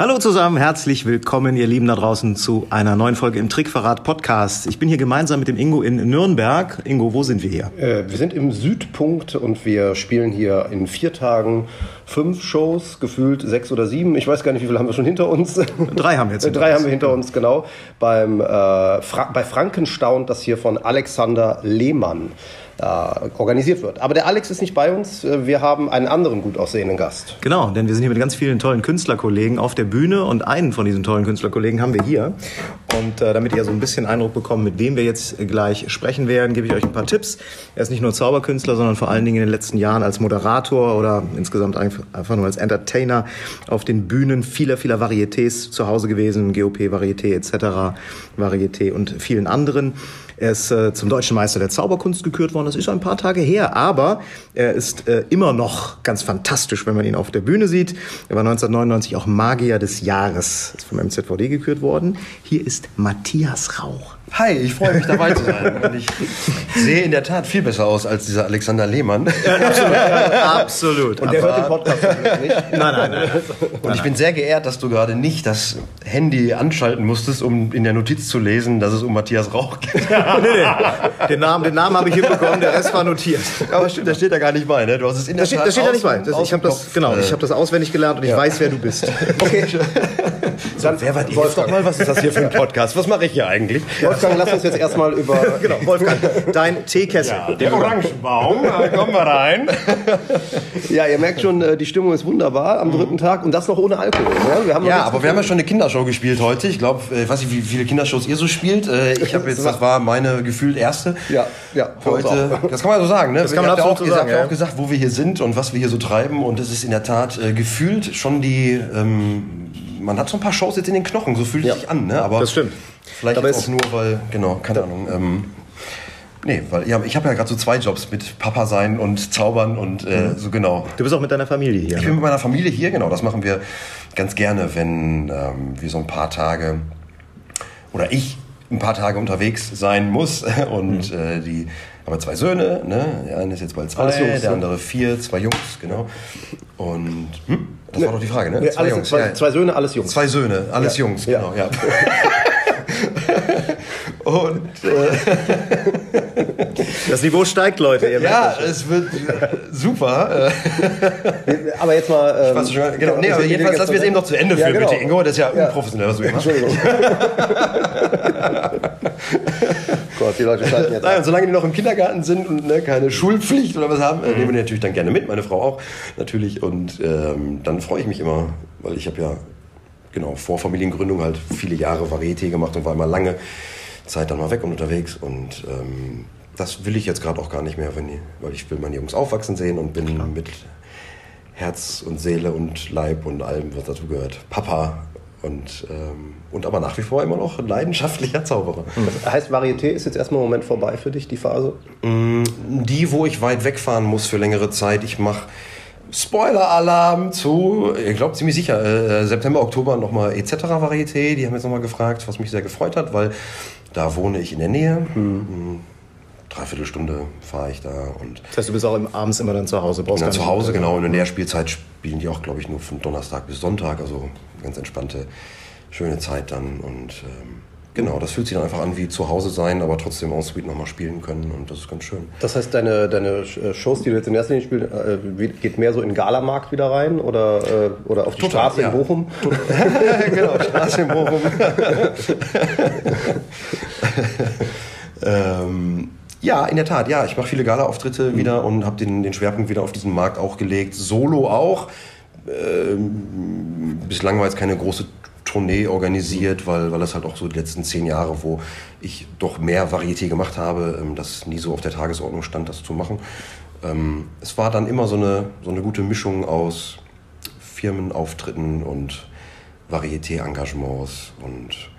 Hallo zusammen, herzlich willkommen, ihr Lieben da draußen, zu einer neuen Folge im Trickverrat Podcast. Ich bin hier gemeinsam mit dem Ingo in Nürnberg. Ingo, wo sind wir hier? Äh, wir sind im Südpunkt und wir spielen hier in vier Tagen fünf Shows, gefühlt sechs oder sieben. Ich weiß gar nicht, wie viele haben wir schon hinter uns. Drei haben wir jetzt. Drei haben wir hinter uns, genau. Beim, äh, Fra bei Frankenstaun, das hier von Alexander Lehmann äh, organisiert wird. Aber der Alex ist nicht bei uns. Wir haben einen anderen gut aussehenden Gast. Genau, denn wir sind hier mit ganz vielen tollen Künstlerkollegen auf der Bühne und einen von diesen tollen Künstlerkollegen haben wir hier. Und äh, damit ihr so ein bisschen Eindruck bekommt, mit wem wir jetzt gleich sprechen werden, gebe ich euch ein paar Tipps. Er ist nicht nur Zauberkünstler, sondern vor allen Dingen in den letzten Jahren als Moderator oder insgesamt einfach nur als Entertainer auf den Bühnen vieler, vieler Varietés zu Hause gewesen, GOP, Varieté etc., Varieté und vielen anderen. Er ist äh, zum deutschen Meister der Zauberkunst gekürt worden. Das ist schon ein paar Tage her, aber er ist äh, immer noch ganz fantastisch, wenn man ihn auf der Bühne sieht. Er war 1999 auch Magier des Jahres. Ist vom MZVD gekürt worden. Hier ist Matthias Rauch. Hi, ich freue mich dabei zu sein. Und ich sehe in der Tat viel besser aus als dieser Alexander Lehmann. Ja, absolut. absolut. Und der hört den Podcast nicht. Nein, nein, nein. Und ich bin sehr geehrt, dass du gerade nicht das Handy anschalten musstest, um in der Notiz zu lesen, dass es um Matthias Rauch geht. nee, nee. Den Namen, den Namen habe ich hinbekommen, der Rest war notiert. Aber stimmt, da steht da gar nicht bei, ne? Du hast es in der Da steht, Tat da steht da nicht bei. Das, ich habe das, genau, äh, ich habe das auswendig gelernt und ich weiß, wer du bist. Okay. Dann, Wer war die? Wolfgang, Doch mal, was ist das hier für ein Podcast? Was mache ich hier eigentlich? Wolfgang, lass uns jetzt erstmal über. genau, Wolfgang, dein Teekessel. Der Orangenbaum, da kommen wir rein. Ja, ihr merkt schon, äh, die Stimmung ist wunderbar am dritten Tag und das noch ohne Alkohol. Ne? Wir haben noch Ja, aber wir haben ja schon eine Kindershow gespielt heute. Ich glaube, ich weiß nicht, wie viele Kindershows ihr so spielt. Äh, Ich habe jetzt, das war meine gefühlt erste. Ja, ja, Heute, das kann man so sagen, ne? Das kann man ja absolut auch so gesagt, sagen, ja. ja. auch gesagt, wo wir hier sind und was wir hier so treiben. Und es ist in der Tat äh, gefühlt schon die. Ähm, man hat so ein paar Shows jetzt in den Knochen, so fühlt es Ja. sich an, ne? Aber Das stimmt. Vielleicht Aber auch nur, weil, genau, keine Ahnung. Ähm, nee, weil ja, ich habe ja gerade so zwei Jobs mit Papa sein und Zaubern und Mhm. äh, so genau. Du bist auch mit deiner Familie hier. Ich Ne? bin mit meiner Familie hier, genau. Das machen wir ganz gerne, wenn ähm, wir so ein paar Tage oder ich ein paar Tage unterwegs sein muss. Und Mhm. äh, die haben wir zwei Söhne, ne? Der eine ist jetzt bald zwei, Jungs, der andere vier, zwei Jungs, genau. Und hm? Das war doch die Frage, ne? Nee, alles, zwei, ja. zwei Söhne, alles Jungs. Zwei Söhne, alles. Jungs, genau, ja. Und äh, Das Niveau steigt, Leute. Ihr ja, es wird äh, super. Äh, Aber jetzt mal. Ähm, du schon, genau, nee, aber jedenfalls lassen wir es eben noch zu Ende Ja, führen, genau. bitte, Ingo. Das ist ja, Ja. unprofessionell, was du machst. Entschuldigung. Gott, die Leute schalten jetzt. Nein, solange die noch im Kindergarten sind und ne, keine Schulpflicht oder was haben, äh, nehmen wir die natürlich dann gerne mit, meine Frau auch natürlich. Und ähm, dann freue ich mich immer, weil ich habe ja genau vor Familiengründung halt viele Jahre Varieté gemacht und war immer lange Zeit dann mal weg und unterwegs. Und ähm, das will ich jetzt gerade auch gar nicht mehr, wenn die, weil ich will meine Jungs aufwachsen sehen und bin mit Herz und Seele und Leib und allem, was dazu gehört, Papa. Und, ähm, und aber nach wie vor immer noch ein leidenschaftlicher Zauberer. Das heißt, Varieté ist jetzt erstmal im Moment vorbei für dich, die Phase? Die, wo ich weit wegfahren muss für längere Zeit. Ich mache Spoiler-Alarm zu, ich glaube ziemlich sicher, äh, September, Oktober nochmal etc. Varieté. Die haben jetzt nochmal gefragt, was mich sehr gefreut hat, weil da wohne ich in der Nähe. Mhm. Dreiviertel Stunde fahre ich da und Das heißt, du bist auch im- abends immer dann zu Hause. Brauchst gar zu Hause, genau. Und in der Spielzeit spielen die auch, glaube ich, nur von Donnerstag bis Sonntag. Also ganz entspannte, schöne Zeit dann. Und ähm, genau, das fühlt sich dann einfach an wie zu Hause sein, aber trotzdem en suite nochmal spielen können. Und das ist ganz schön. Das heißt, deine, deine äh, Shows, die du jetzt in erster Linie spielst, äh, geht mehr so in Galamarkt wieder rein oder, äh, oder auf die Total, Straße ja. in Bochum? genau, Straße in Bochum. ähm, ja, in der Tat, ja. Ich mache viele Gala-Auftritte wieder und habe den, den Schwerpunkt wieder auf diesen Markt auch gelegt. Solo auch. Ähm, bislang war jetzt keine große Tournee organisiert, weil, weil das halt auch so die letzten zehn Jahre, wo ich doch mehr Varieté gemacht habe, ähm, das nie so auf der Tagesordnung stand, das zu machen. Ähm, es war dann immer so eine, so eine gute Mischung aus Firmenauftritten und Varieté-Engagements und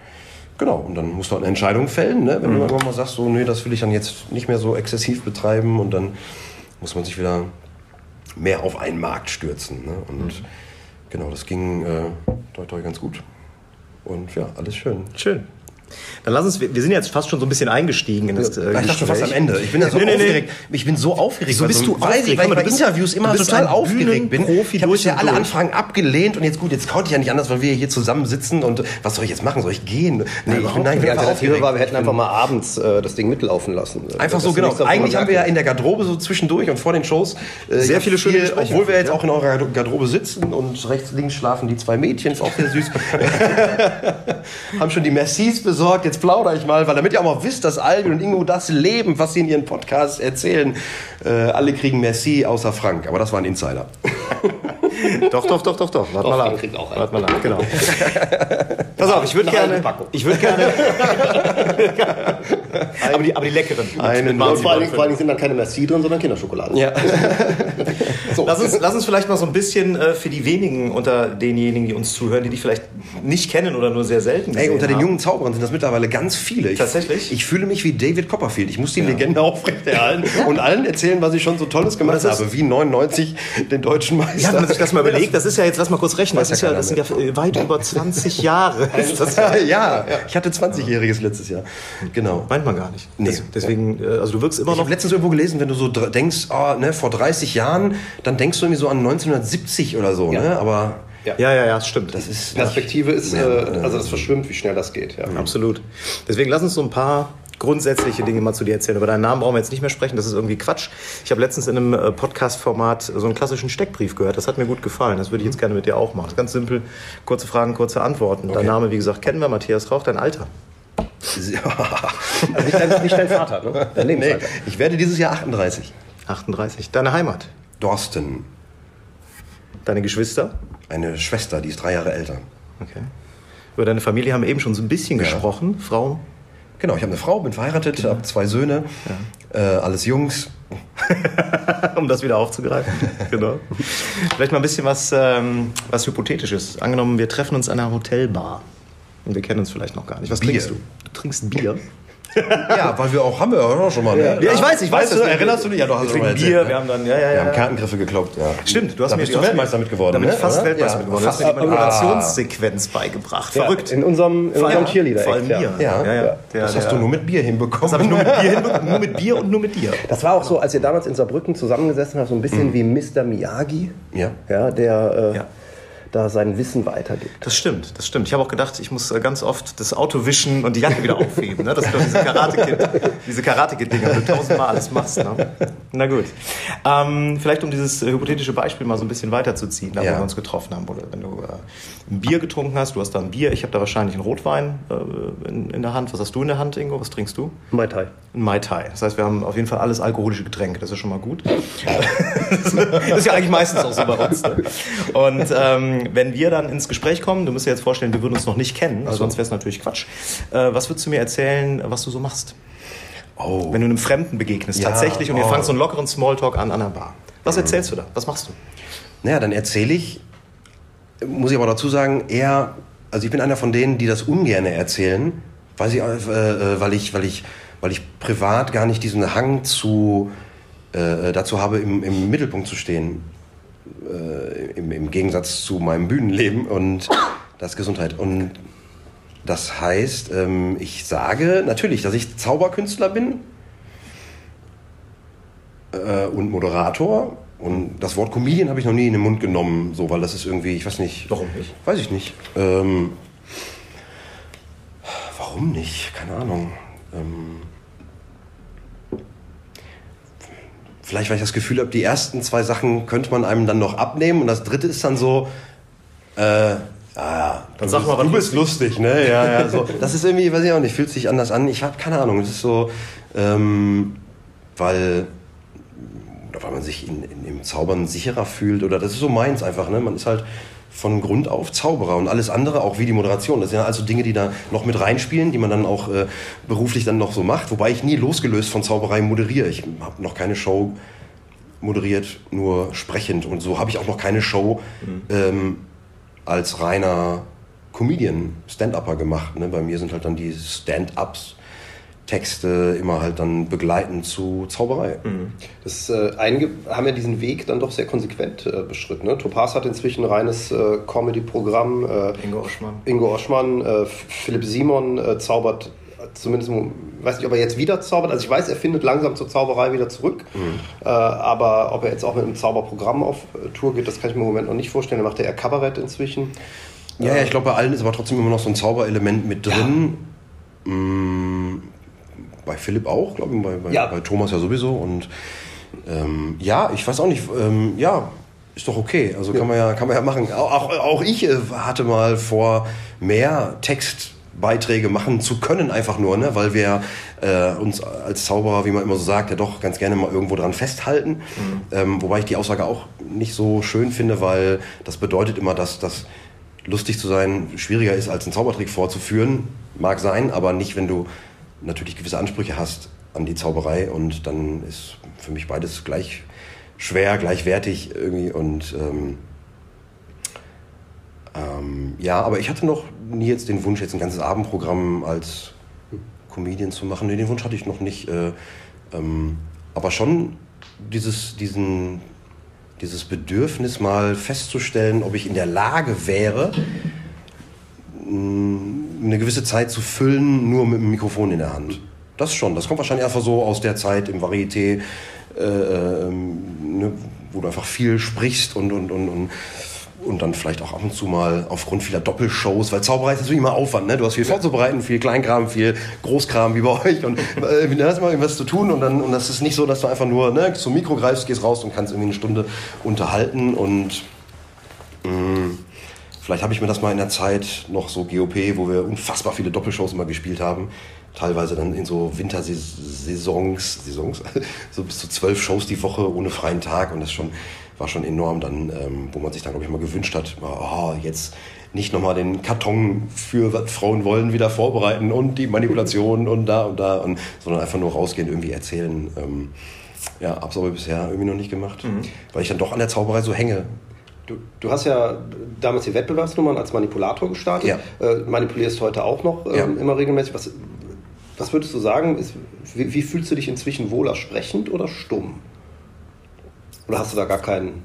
genau, und dann musst du halt eine Entscheidung fällen, ne? wenn du irgendwann mal sagst, so, nee, das will ich dann jetzt nicht mehr so exzessiv betreiben und dann muss man sich wieder mehr auf einen Markt stürzen. Ne? Und genau, das ging äh, toi, toi ganz gut. Und ja, alles schön. Schön. Dann lass uns, wir wir sind jetzt fast schon so ein bisschen eingestiegen in das äh, Ich dachte schon fast am Ende. Ich bin ja so Nee, nee, nee. aufgeregt. Ich bin so aufgeregt. So bist du weiß aufgeregt. ich, weil ich bei Interviews immer total aufgeregt bin. Ich habe und alle. Anfragen abgelehnt und jetzt gut, jetzt konnte ich ja nicht anders, weil wir hier zusammen sitzen und was soll ich jetzt machen? Soll ich gehen? Nee, ich bin, nein, ich bin einfach Alternative aufgeregt. war, wir hätten einfach mal abends äh, das Ding mitlaufen lassen. Einfach Das so, genau. Eigentlich haben wir ja in der Garderobe so zwischendurch und vor den Shows äh, Sehr ja viele schöne viel. Obwohl wir jetzt auch in eurer Garderobe sitzen und rechts, links schlafen die zwei Mädchen, ist auch sehr süß. haben schon die Mercis besorgt. Jetzt plaudere ich mal, weil damit ihr auch mal wisst, dass Albin und Ingo das leben, was sie in ihren Podcasts erzählen. Äh, alle kriegen Merci außer Frank, aber das war ein Insider. Doch, doch, doch, doch, doch. Warte mal Frank ab. kriegt auch einen. Warte mal ab, genau. Pass auf, ich würde gerne. Ich würde gerne. aber, die, aber die leckeren. Einen Und Marzipan vor, allen Dingen, drin. vor allen Dingen sind dann keine Merci drin, sondern Kinderschokolade. Ja. So. Lass uns, lass uns vielleicht mal so ein bisschen äh, für die wenigen unter denjenigen, die uns zuhören, die dich vielleicht nicht kennen oder nur sehr selten Ey, unter den haben. jungen Zauberern sind das mittlerweile ganz viele. Ich, Tatsächlich? Ich fühle mich wie David Copperfield. Ich muss die Legende aufrechterhalten und allen erzählen, was ich schon so Tolles gemacht habe. Wie 99 den deutschen Meister. Ja, wenn man sich das mal überlegt, das ist ja jetzt, lass mal kurz rechnen, das, ist ja ja, das sind ja weit über 20 Jahre. Ja, ja, ich hatte 20-Jähriges letztes Jahr. Genau. meint man gar nicht. Nee. Des- Deswegen, äh, also du wirkst immer Ich noch. habe letztens irgendwo gelesen, wenn du so denkst, oh, ne, vor 30 Jahren, dann denkst du irgendwie so an 1970 oder so, ne? Aber Ja, ja, ja, das stimmt. das ist. Perspektive ist, Ja, äh, also das verschwimmt, wie schnell das geht. Ja. Absolut. Deswegen lass uns so ein paar grundsätzliche Dinge mal zu dir erzählen. Über deinen Namen brauchen wir jetzt nicht mehr sprechen, das ist irgendwie Quatsch. Ich habe letztens in einem äh, Podcast-Format so einen klassischen Steckbrief gehört. Das hat mir gut gefallen. Das würde ich jetzt gerne mit dir auch machen. Ganz simpel, kurze Fragen, kurze Antworten. Dein Name, wie gesagt, kennen wir, Matthias Rauch, dein Alter. Also nicht, dein, nicht dein Vater, ne? Dein nee, ich werde dieses Jahr 38. 38. Deine Heimat. Dorsten, Deine Geschwister. eine Schwester, die ist drei Jahre älter. Okay. Über deine Familie haben wir eben schon so ein bisschen Ja. gesprochen. Frau. Genau, ich habe eine Frau, bin verheiratet, habe zwei Söhne, äh, alles Jungs. um das wieder aufzugreifen. genau. Vielleicht mal ein bisschen was, ähm, was Hypothetisches. Angenommen, wir treffen uns an einer Hotelbar. Und wir kennen uns vielleicht noch gar nicht. Was Bier. trinkst du? Du trinkst Bier? Ja, weil wir auch, haben wir ja auch schon mal, ne? Ja, ich weiß, ich weiß. Weißt du, erinnerst du dich? Ja, doch, hast wir du mal Bier, ne? wir haben dann, ja, ja, Wir ja. haben Kartengriffe gekloppt, ja. Stimmt, du hast da mir bist du Weltmeister mir, mit geworden, Da bin ne? ich fast Oder? Weltmeister Ja. mit geworden. Du hast mir die Fast. Manipulationssequenz beigebracht. Verrückt. In unserem, in unserem Cheerleader. Vor allem ja. mir. Ja, das hast du nur mit Bier hinbekommen. Das habe ich nur mit, Bier hinbe- nur mit Bier und nur mit dir. Das war auch so, als ihr damals in Saarbrücken zusammengesessen habt, so ein bisschen wie Mr. Miyagi. Ja. Ja, der äh. Da sein Wissen weitergibt. Das stimmt, das stimmt. Ich habe auch gedacht, ich muss äh, ganz oft das Auto wischen und die Jacke wieder aufheben. Ne? Das sind doch diese Karate-Kid, diese Karate-Kid-Dinger, die du tausendmal alles machst. Ne? Na gut. Ähm, vielleicht um dieses äh, hypothetische Beispiel mal so ein bisschen weiterzuziehen, da wo Ja. wir uns getroffen haben. Oder wenn du äh, ein Bier getrunken hast, du hast da ein Bier, ich habe da wahrscheinlich einen Rotwein äh, in, in der Hand. Was hast du in der Hand, Ingo? Was trinkst du? Mai Tai. Ein Mai Tai. Das heißt, wir haben auf jeden Fall alles alkoholische Getränke. Das ist schon mal gut. das ist ja eigentlich meistens auch so bei uns. Ne? Und ähm, wenn wir dann ins Gespräch kommen, du musst dir jetzt vorstellen, wir würden uns noch nicht kennen, also sonst wäre es natürlich Quatsch. Äh, was würdest du mir erzählen, was du so machst? Oh. Wenn du einem Fremden begegnest, Ja, tatsächlich, und ihr oh. fangt so einen lockeren Smalltalk an an einer Bar. Was erzählst du da? Was machst du? Naja, dann erzähle ich, muss ich aber dazu sagen, eher, also ich bin einer von denen, die das ungern erzählen, weil, ich, äh, äh, weil, ich, weil, ich, weil ich privat gar nicht diesen Hang zu, äh, dazu habe, im, im Mittelpunkt zu stehen. Äh, im, Im Gegensatz zu meinem Bühnenleben und das Gesundheit. Und das heißt, ähm, ich sage natürlich, dass ich Zauberkünstler bin äh, und Moderator. Und das Wort Comedian habe ich noch nie in den Mund genommen, so, weil das ist irgendwie, ich weiß nicht. Warum nicht? Weiß ich nicht. Ähm, warum nicht? Keine Ahnung. Ähm, vielleicht, weil ich das Gefühl habe, die ersten zwei Sachen könnte man einem dann noch abnehmen und das dritte ist dann so, äh, ah, Dann sag mal, was du bist lustig, ne? Ja, ja, so. Das ist irgendwie, weiß ich auch nicht, fühlt sich anders an. Ich habe keine Ahnung. Das ist so, ähm, weil, oder weil man sich in, in, im Zaubern sicherer fühlt oder das ist so meins einfach, ne? Man ist halt von Grund auf Zauberer und alles andere, auch wie die Moderation. Das sind ja also Dinge, die da noch mit reinspielen, die man dann auch äh, beruflich dann noch so macht. Wobei ich nie losgelöst von Zauberei moderiere. Ich habe noch keine Show moderiert, nur sprechend. Und so habe ich auch noch keine Show ähm, als reiner Comedian, Stand-Upper gemacht. Ne? Bei mir sind halt dann die Stand-Ups Texte, immer halt dann begleitend zu Zauberei. Mhm. Das äh, einige haben ja diesen Weg dann doch sehr konsequent äh, beschritten. Ne? Topaz hat inzwischen ein reines äh, Comedy-Programm. Äh, Ingo Oschmann. Ingo Oschmann, äh, Philipp Simon äh, zaubert zumindest, weiß nicht, ob er jetzt wieder zaubert. Also ich weiß, er findet langsam zur Zauberei wieder zurück. Mhm. Aber ob er jetzt auch mit einem Zauberprogramm auf Tour geht, das kann ich mir im Moment noch nicht vorstellen. Er macht ja eher Kabarett inzwischen. Ja, ja ich glaube, bei allen ist aber trotzdem immer noch so ein Zauberelement mit drin. Ja. Mm, bei Philipp auch, glaube ich, bei, bei, ja. bei, Thomas ja sowieso. Und ähm, ja, ich weiß auch nicht, ähm, ja, ist doch okay. Also ja. kann man ja, kann man ja machen. Auch, auch ich äh, hatte mal vor, mehr Textbeiträge machen zu können, einfach nur, ne? weil wir äh, uns als Zauberer, wie man immer so sagt, ja doch ganz gerne mal irgendwo dran festhalten. Mhm. Ähm, wobei ich die Aussage auch nicht so schön finde, weil das bedeutet immer, dass das lustig zu sein schwieriger ist, als einen Zaubertrick vorzuführen. Mag sein, aber nicht, wenn du natürlich gewisse Ansprüche hast an die Zauberei und dann ist für mich beides gleich schwer, gleichwertig irgendwie und ähm, ähm, ja, aber ich hatte noch nie jetzt den Wunsch, jetzt ein ganzes Abendprogramm als Comedian zu machen. Nee, den Wunsch hatte ich noch nicht. Äh, ähm, aber schon dieses, diesen, dieses Bedürfnis mal festzustellen, ob ich in der Lage wäre, eine gewisse Zeit zu füllen, nur mit dem Mikrofon in der Hand. Das schon. Das kommt wahrscheinlich einfach so aus der Zeit im Varieté, äh, ähm, ne, wo du einfach viel sprichst und, und, und, und und dann vielleicht auch ab und zu mal aufgrund vieler Doppelshows, weil Zauberei ist natürlich immer Aufwand, ne? Du hast viel vorzubereiten, viel Kleinkram, viel Großkram wie bei euch und äh, da hast immer irgendwas zu tun und dann und das ist nicht so, dass du einfach nur ne, zum Mikro greifst, gehst raus und kannst irgendwie eine Stunde unterhalten und mh, mm, Vielleicht habe ich mir das mal in der Zeit noch so GOP, wo wir unfassbar viele Doppelshows immer gespielt haben, teilweise dann in so Wintersaisons, Saisons, so bis zu zwölf Shows die Woche ohne freien Tag und das schon, war schon enorm dann, ähm, wo man sich dann, glaube ich, mal gewünscht hat, oh, jetzt nicht nochmal den Karton für was Frauen wollen wieder vorbereiten und die Manipulation und da und da, und, sondern einfach nur rausgehen, irgendwie erzählen. Ähm, ja, hab's aber bisher irgendwie noch nicht gemacht, mhm. weil ich dann doch an der Zauberei so hänge. Du, du, hast ja damals die Wettbewerbsnummern als Manipulator gestartet. Ja. Äh, manipulierst heute auch noch ähm, ja. immer regelmäßig. Was, was würdest du sagen? Ist, wie, wie, fühlst du dich inzwischen wohler, sprechend oder stumm? Oder hast du da gar keinen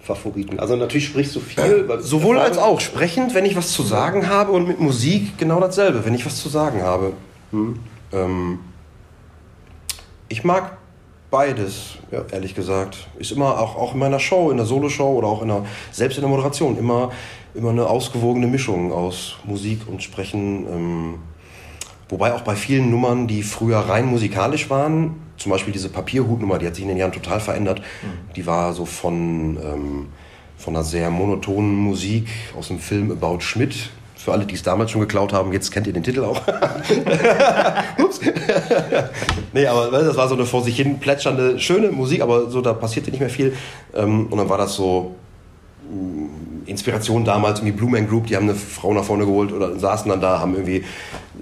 Favoriten? Also natürlich sprichst du viel. Sowohl als auch. Sprechend, wenn ich was zu sagen habe und mit Musik genau dasselbe, wenn ich was zu sagen habe. Hm. Ähm, ich mag Beides, ja, ehrlich gesagt. Ist immer auch, auch in meiner Show, in der Soloshow oder auch in der, selbst in der Moderation, immer, immer eine ausgewogene Mischung aus Musik und Sprechen. Ähm, wobei auch bei vielen Nummern, die früher rein musikalisch waren, zum Beispiel diese Papierhutnummer, die hat sich in den Jahren total verändert. Mhm. Die war so von, ähm, von einer sehr monotonen Musik aus dem Film About Schmidt für alle, die es damals schon geklaut haben, jetzt kennt ihr den Titel auch. Ups. nee, aber das war so eine vor sich hin plätschernde, schöne Musik, aber so, da passierte nicht mehr viel. Ähm, und dann war das so mm, Inspiration damals, irgendwie Blue Man Group, die haben eine Frau nach vorne geholt oder saßen dann da, haben irgendwie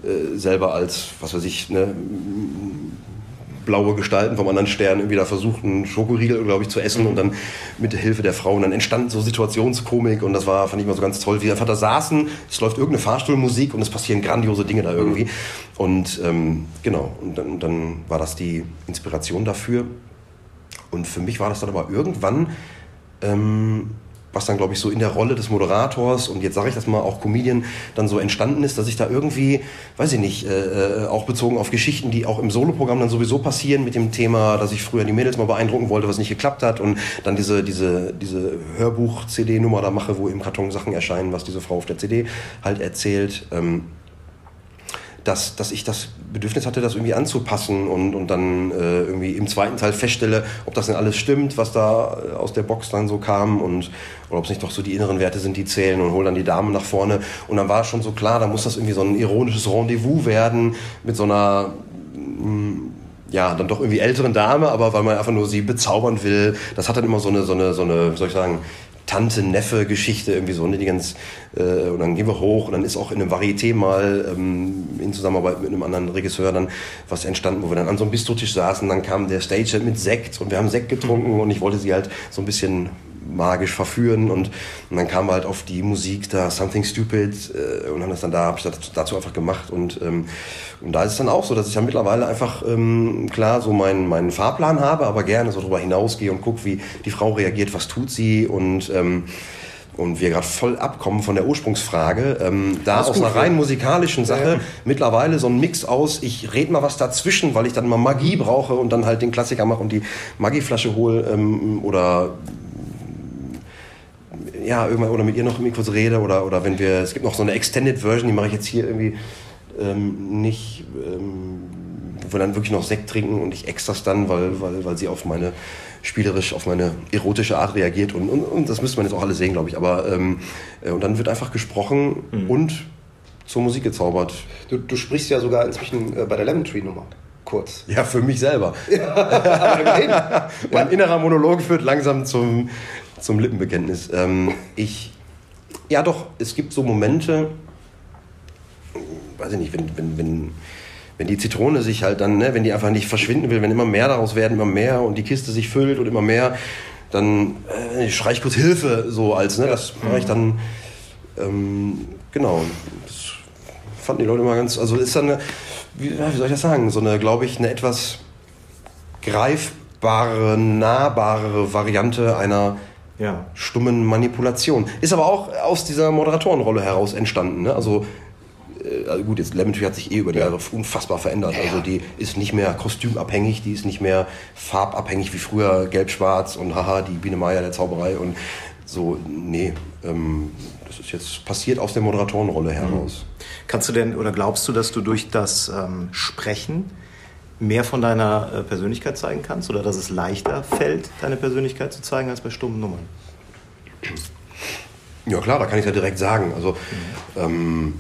äh, selber als, was weiß ich, ne, blaue Gestalten vom anderen Stern irgendwie da versucht, einen Schokoriegel, glaube ich, zu essen und dann mit der Hilfe der Frauen dann entstand so Situationskomik und das war, fand ich mal so ganz toll, wie einfach da saßen, es läuft irgendeine Fahrstuhlmusik und es passieren grandiose Dinge da irgendwie. Und ähm, genau, und dann, dann war das die Inspiration dafür. Und für mich war das dann aber irgendwann ähm, was dann, glaube ich, so in der Rolle des Moderators und jetzt sage ich das mal auch Comedian dann so entstanden ist, dass ich da irgendwie, weiß ich nicht, äh, äh, auch bezogen auf Geschichten, die auch im Soloprogramm dann sowieso passieren mit dem Thema, dass ich früher die Mädels mal beeindrucken wollte, was nicht geklappt hat und dann diese, diese, diese Hörbuch-CD-Nummer da mache, wo im Karton Sachen erscheinen, was diese Frau auf der CD halt erzählt. Ähm, dass, dass ich das Bedürfnis hatte, das irgendwie anzupassen und, und dann äh, irgendwie im zweiten Teil feststelle, ob das denn alles stimmt, was da äh, aus der Box dann so kam und oder ob es nicht doch so die inneren Werte sind, die zählen und hol dann die Damen nach vorne. Und dann war schon so klar, da muss das irgendwie so ein ironisches Rendezvous werden mit so einer mm, ja, dann doch irgendwie älteren Dame, aber weil man einfach nur sie bezaubern will. Das hat dann immer so eine, so eine, so eine, soll ich sagen, Tante-Neffe-Geschichte irgendwie so, ne, die ganz, äh, und dann gehen wir hoch und dann ist auch in einem Varieté mal ähm, in Zusammenarbeit mit einem anderen Regisseur dann was entstanden, wo wir dann an so einem Bistrotisch saßen, dann kam der Stage mit Sekt und wir haben Sekt getrunken und ich wollte sie halt so ein bisschen magisch verführen und, und dann kam halt auf die Musik da Something Stupid äh, und haben das dann da, habe ich das dazu einfach gemacht und, ähm, und da ist es dann auch so, dass ich ja mittlerweile einfach ähm, klar so meinen, meinen Fahrplan habe, aber gerne so drüber hinausgehe und gucke, wie die Frau reagiert, was tut sie und ähm, und wir gerade voll abkommen von der Ursprungsfrage, ähm, da aus einer rein musikalischen Sache ja, ja. mittlerweile so ein Mix aus, ich rede mal was dazwischen, weil ich dann mal Magie brauche und dann halt den Klassiker mache und die Magieflasche hole ähm, oder ja, irgendwann oder mit ihr noch irgendwie kurz rede oder, oder wenn wir, es gibt noch so eine Extended Version, die mache ich jetzt hier irgendwie ähm, nicht, ähm, wo wir dann wirklich noch Sekt trinken und ich ex das dann, weil, weil, weil sie auf meine spielerisch auf meine erotische Art reagiert und, und, und das müsste man jetzt auch alle sehen, glaube ich. Aber ähm, äh, und dann wird einfach gesprochen mhm. und zur Musik gezaubert. Du, du sprichst ja sogar inzwischen äh, bei der Lemon Tree Nummer. Kurz. Ja, für mich selber. Ja, mein innerer Monolog führt langsam zum, zum Lippenbekenntnis. Ähm, ich, ja doch, es gibt so Momente, weiß ich nicht, wenn, wenn, wenn wenn die Zitrone sich halt dann, ne, wenn die einfach nicht verschwinden will, wenn immer mehr daraus werden, immer mehr und die Kiste sich füllt und immer mehr, dann äh, schrei ich kurz Hilfe, so als, ne, das mache ich dann, ähm, genau, das fanden die Leute immer ganz, also ist dann, eine, wie, wie soll ich das sagen, so eine, glaube ich, eine etwas greifbare, nahbarere Variante einer ja. stummen Manipulation. Ist aber auch aus dieser Moderatorenrolle heraus entstanden. Ne? Also äh, also gut, jetzt Lemon Tree hat sich eh über die Jahre unfassbar verändert. Ja, also die ist nicht mehr kostümabhängig, die ist nicht mehr farbabhängig wie früher, gelb-schwarz und haha, die Biene Meier der Zauberei und so, nee, ähm, das ist jetzt passiert aus der Moderatorenrolle heraus. Mhm. Kannst du denn oder glaubst du, dass du durch das ähm, Sprechen mehr von deiner äh, Persönlichkeit zeigen kannst oder dass es leichter fällt, deine Persönlichkeit zu zeigen als bei stummen Nummern? Ja klar, da kann ich ja direkt sagen. Also mhm. ähm,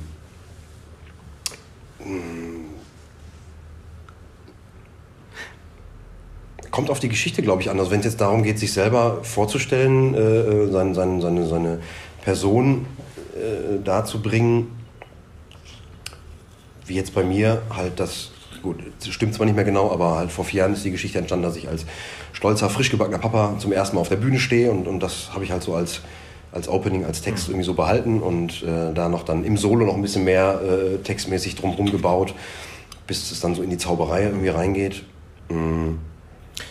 kommt auf die Geschichte, glaube ich, an. Also wenn es jetzt darum geht, sich selber vorzustellen, äh, äh seine, seine, seine, seine Person äh, darzubringen, wie jetzt bei mir halt das, gut, stimmt zwar nicht mehr genau, aber halt vor vier Jahren ist die Geschichte entstanden, dass ich als stolzer, frisch gebackener Papa zum ersten Mal auf der Bühne stehe und, und das habe ich halt so als als Opening, als Text irgendwie so behalten und äh, da noch dann im Solo noch ein bisschen mehr äh, textmäßig drumherum gebaut, bis es dann so in die Zauberei irgendwie reingeht. Mhm.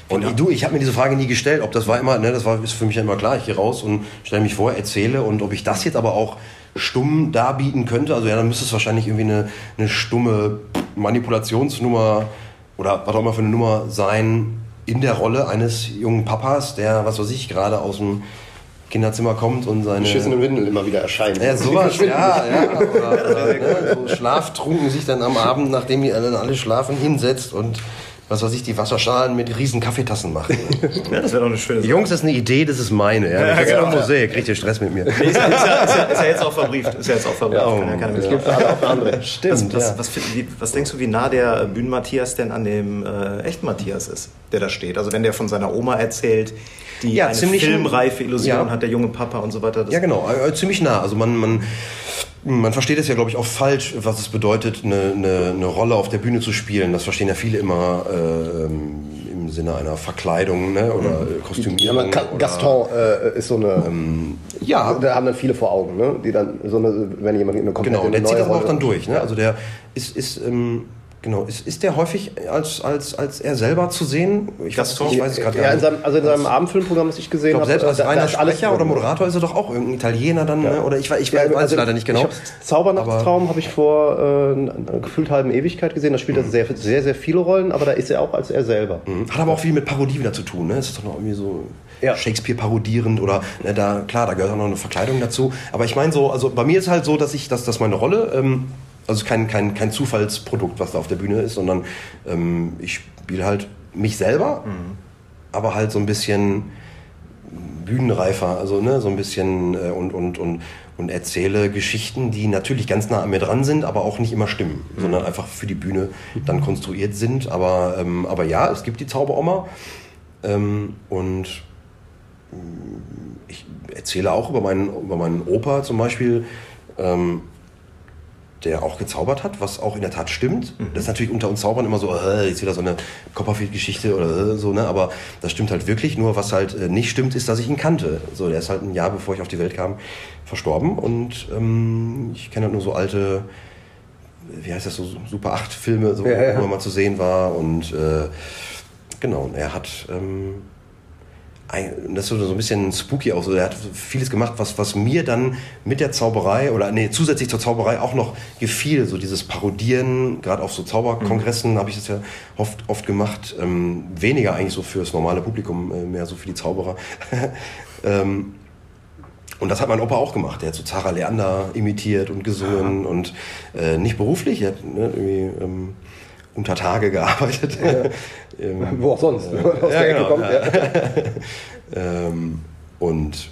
Und genau. du, ich habe mir diese Frage nie gestellt, ob das war immer, ne, das war ist für mich ja immer klar, ich gehe raus und stelle mich vor, erzähle und ob ich das jetzt aber auch stumm darbieten könnte, also ja, dann müsste es wahrscheinlich irgendwie eine, eine stumme Manipulationsnummer oder was auch immer für eine Nummer sein in der Rolle eines jungen Papas, der, was weiß ich, gerade aus dem Kinderzimmer kommt und seine. Beschissene Windel immer wieder erscheinen. Ja, sowas, ja, ja. Oder, oder, ne, so schlaftrunken sich dann am Abend, nachdem die alle, alle schlafen, hinsetzt und was weiß ich, die Wasserschalen mit riesen Kaffeetassen machen. ja, das wäre doch eine schöne Sache. Jungs, das ist eine Idee, das ist meine. Ja, ja, ja genau. Musee, kriegt ihr Stress mit mir. Nee, ist, ja, ist, ja, ist, ja, jetzt auch verbrieft. Ist ja jetzt auch verbrieft. Ja, oh, kann es gibt auch andere. Stimmt. Was, was, was, wie, was, denkst du, wie nah der Bühnen-Matthias denn an dem äh, echten Matthias ist, der da steht? Also wenn der von seiner Oma erzählt, die ja, eine filmreife Illusion hat, der junge Papa und so weiter. ja, genau, äh, ziemlich nah. Also man, man man versteht es ja, glaube ich, auch falsch, was es bedeutet, eine, eine, eine, Rolle auf der Bühne zu spielen. Das verstehen ja viele immer äh, im Sinne einer Verkleidung ne? oder mhm. Kostümierung. Ja, Gaston äh, ist so eine. Ähm, ja. Da haben dann viele vor Augen, ne? die dann so eine, wenn jemand eine komplette Genau, der zieht das auch dann durch. Ne? Also der ist, ist ähm, Genau, ist, ist der häufig als, als, als er selber zu sehen? Ich, weiß, ich weiß es gerade ja, gar nicht. also in seinem Abendfilmprogramm, das ich gesehen habe. Selbst als da, reiner Sprecher oder Moderator ist er doch auch irgendein Italiener dann, ja. ne? oder ich, ich, ich ja, weiß also, leider nicht genau. Zaubernachtstraum habe ich vor äh, einer gefühlt halben Ewigkeit gesehen, da spielt mhm. er sehr, sehr, sehr viele Rollen, aber da ist er auch als er selber. Mhm. Hat aber auch viel mit Parodie wieder zu tun, ne? Das ist doch noch irgendwie so ja. Shakespeare parodierend oder ne, da, klar, da gehört auch noch eine Verkleidung dazu. Aber ich meine so, also bei mir ist halt so, dass ich, dass, dass meine Rolle... Ähm, also kein, kein, kein Zufallsprodukt, was da auf der Bühne ist, sondern ähm, ich spiele halt mich selber, mhm. aber halt so ein bisschen bühnenreifer, also ne, so ein bisschen äh, und, und, und, und erzähle Geschichten, die natürlich ganz nah an mir dran sind, aber auch nicht immer stimmen, mhm. sondern einfach für die Bühne dann konstruiert sind. Aber, ähm, aber ja, es gibt die Zauberoma ähm, und mm, ich erzähle auch über meinen, über meinen Opa zum Beispiel. Ähm, der auch gezaubert hat, was auch in der Tat stimmt. Mhm. Das ist natürlich unter uns Zaubern immer so, äh, jetzt wieder so eine Copperfield-Geschichte oder äh, so, ne? Aber das stimmt halt wirklich. Nur was halt äh, nicht stimmt, ist, dass ich ihn kannte. So, der ist halt ein Jahr bevor ich auf die Welt kam verstorben und ähm, ich kenne halt nur so alte, wie heißt das so Super 8 Filme, so, ja, ja. wo er mal zu sehen war und äh, genau. Er hat ähm, das ist so ein bisschen spooky auch so. Er hat vieles gemacht, was, was mir dann mit der Zauberei oder nee, zusätzlich zur Zauberei auch noch gefiel. So dieses Parodieren, gerade auf so Zauberkongressen mhm. habe ich das ja oft, oft gemacht. Ähm, weniger eigentlich so fürs normale Publikum, äh, mehr so für die Zauberer. ähm, und das hat mein Opa auch gemacht. Der hat so Zara Leander imitiert und gesungen ja. und äh, nicht beruflich. Er hat ne, irgendwie ähm, unter Tage gearbeitet. Ja. ähm, Wo auch sonst. Äh, aus ja, der genau, kommt. Ja. ähm, und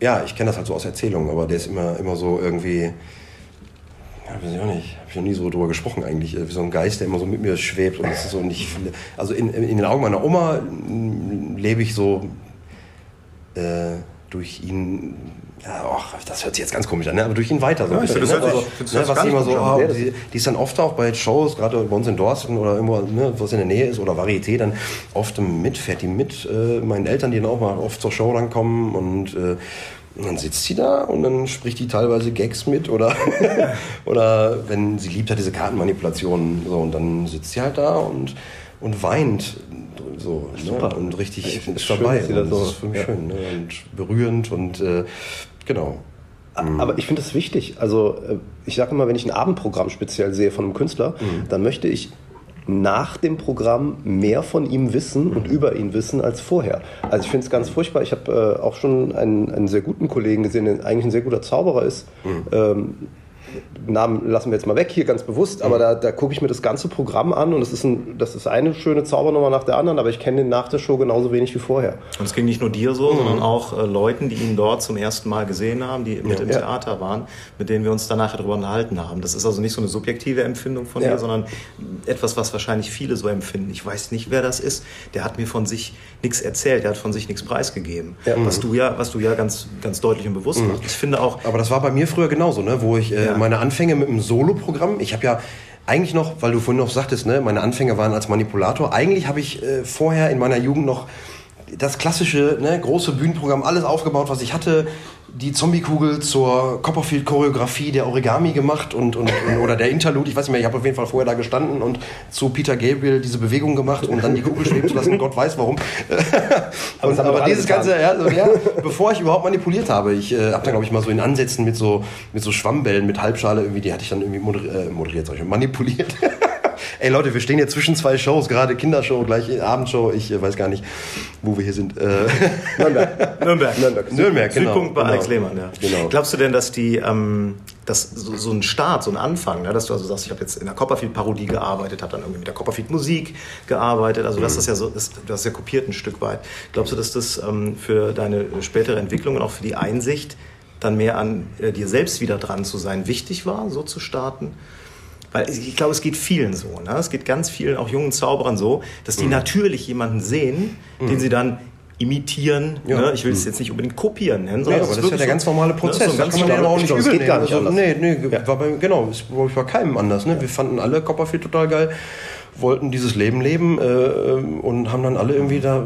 ja, ich kenne das halt so aus Erzählungen, aber der ist immer, immer so irgendwie, ja, weiß ich auch nicht, habe ich noch nie so drüber gesprochen eigentlich, wie so ein Geist, der immer so mit mir schwebt und das ist so nicht, also in, in den Augen meiner Oma lebe ich so äh, durch ihn ja, och, das hört sich jetzt ganz komisch an, ne? aber durch ihn weiter so ein bisschen. Das ne? also, ne? Was immer so, oh, die, die, ist dann oft auch bei Shows, gerade bei uns in Dorsten oder irgendwo, ne, was in der Nähe ist oder Varieté, dann oft mit, fährt die mit, äh, meinen Eltern, die dann auch mal oft zur Show dann kommen und äh, und dann sitzt sie da und dann spricht die teilweise Gags mit oder, oder wenn sie liebt hat diese Kartenmanipulationen so und dann sitzt sie halt da und, und weint so ne? und richtig ist dabei. Schön, das, das ist für mich ja. schön ne? und berührend und äh, Genau. Aber ich finde es wichtig. Also äh, ich sage immer, wenn ich ein Abendprogramm speziell sehe von einem Künstler, mhm. dann möchte ich nach dem Programm mehr von ihm wissen und mhm. über ihn wissen als vorher. Also ich finde es ganz furchtbar. Ich habe äh, auch schon einen, einen, sehr guten Kollegen gesehen, der eigentlich ein sehr guter Zauberer ist. Mhm. Ähm, Namen lassen wir jetzt mal weg hier ganz bewusst, aber da, da gucke ich mir das ganze Programm an und das ist, ein, das ist eine schöne Zaubernummer nach der anderen, aber ich kenne den nach der Show genauso wenig wie vorher. Und es ging nicht nur dir so, mhm. sondern auch äh, Leuten, die ihn dort zum ersten Mal gesehen haben, die mit ja. im Theater waren, mit denen wir uns danach darüber unterhalten haben. Das ist also nicht so eine subjektive Empfindung von ja. mir, sondern etwas, was wahrscheinlich viele so empfinden. Ich weiß nicht, wer das ist. Der hat mir von sich nichts erzählt, der hat von sich nichts preisgegeben. Ja. Was du ja, was du ja ganz, ganz deutlich und bewusst mhm. machst. Ich finde auch. Aber das war bei mir früher genauso, ne? wo ich äh, meine Anfänge mit einem Solo-Programm. Ich habe ja eigentlich noch, weil du vorhin noch sagtest, ne, meine Anfänge waren als Manipulator. Eigentlich habe ich äh, vorher in meiner Jugend noch das klassische, ne, große Bühnenprogramm, alles aufgebaut, was ich hatte die Zombiekugel zur Copperfield-Choreografie der Origami gemacht und, und, oder der Interlude, ich weiß nicht mehr, ich habe auf jeden Fall vorher da gestanden und zu Peter Gabriel diese Bewegung gemacht und dann die Kugel schweben zu lassen, Gott weiß warum. und, aber dieses Ganze, ja, so, ja, bevor ich überhaupt manipuliert habe, ich äh, habe dann, glaube ich, mal so in Ansätzen mit so, mit so Schwammbällen, mit Halbschale irgendwie, die hatte ich dann irgendwie moderiert, äh, moderiert sag ich, manipuliert. Ey Leute, wir stehen jetzt zwischen zwei Shows, gerade Kindershow, gleich Abendshow. Ich äh, weiß gar nicht, wo wir hier sind. Äh Nürnberg. Nürnberg. Nürnberg. Nürnberg, genau. Südpunkt bei genau. Alex Lehmann, ja. Genau. Glaubst du denn, dass die, ähm, dass so, so, ein Start, so ein Anfang, ne, dass du also sagst, ich habe jetzt in der Copperfield-Parodie gearbeitet, habe dann irgendwie mit der Copperfield-Musik gearbeitet, also mhm. das ja so ist, du hast ja kopiert ein Stück weit. Glaubst du, dass das ähm, für deine spätere Entwicklung und auch für die Einsicht dann mehr an äh, dir selbst wieder dran zu sein wichtig war, so zu starten? Weil ich glaube, es geht vielen so. Ne? Es geht ganz vielen, auch jungen Zauberern so, dass die mhm. natürlich jemanden sehen, mhm. den sie dann imitieren. Ja. Ne? Ich will es jetzt nicht unbedingt kopieren nennen, sondern nee, aber das ist ja der ganz normale Prozess. Ne? So das kann man ja auch nicht übel geht gar nicht also, Nee, nee, ja. war bei, genau, bei keinem anders. Ne? Wir fanden alle Copperfield total geil wollten dieses Leben leben äh, ähm, und haben dann alle irgendwie da,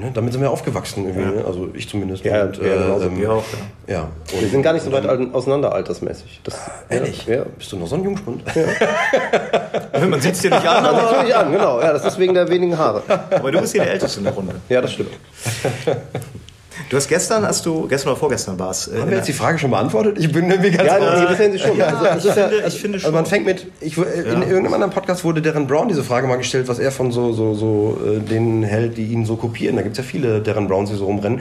ne, damit sind wir aufgewachsen irgendwie, ja. ne? also ich zumindest. Ja, und, äh, ähm, wir auch. Ja. ja. wir sind gar nicht so weit dann, auseinander altersmäßig. Das, ah, ehrlich? Ja. Bist du noch so ein Jungspund? Ja. Man sieht es dir nicht an. Man sieht es nicht an, genau. Ja, das ist wegen der wenigen Haare. Aber du bist hier der Älteste in der Runde. Ja, das stimmt. Du hast gestern, hast du, gestern oder vorgestern war es. Äh, Haben wir jetzt die Frage schon beantwortet? Ich bin irgendwie ganz Ja, nee, das Sie schon. Ja, also, ich, finde, ich finde schon. Also man fängt mit, ich, in ja. irgendeinem anderen Podcast wurde Darren Brown diese Frage mal gestellt, was er von so, so, so äh, denen hält, die ihn so kopieren. Da gibt es ja viele Darren Browns, die so rumrennen.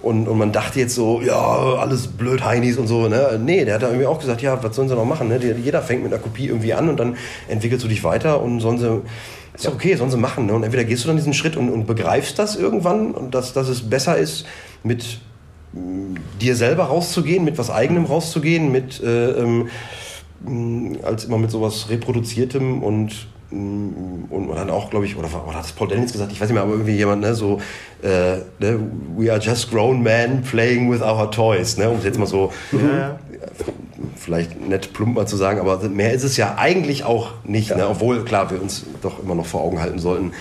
Und, und man dachte jetzt so, ja, alles blöd Heinis und so. Ne? Nee, der hat da irgendwie auch gesagt, ja, was sollen sie noch machen? Ne? Jeder fängt mit einer Kopie irgendwie an und dann entwickelst du dich weiter und sollen sie ist ja okay, sollen sie machen. Ne? Und entweder gehst du dann diesen Schritt und, und begreifst das irgendwann und dass, dass es besser ist, mit dir selber rauszugehen, mit was eigenem rauszugehen, mit äh, ähm, als immer mit sowas reproduziertem und mm, und dann auch, glaube ich, oder, oder hat das Paul Daniels gesagt, ich weiß nicht mehr, aber irgendwie jemand, ne, so, äh, ne, we are just grown men playing with our toys, ne, um es jetzt mal so, ja. Vielleicht nett plump mal zu sagen, aber mehr ist es ja eigentlich auch nicht. Ja. Ne? Obwohl, klar, wir uns doch immer noch vor Augen halten sollten,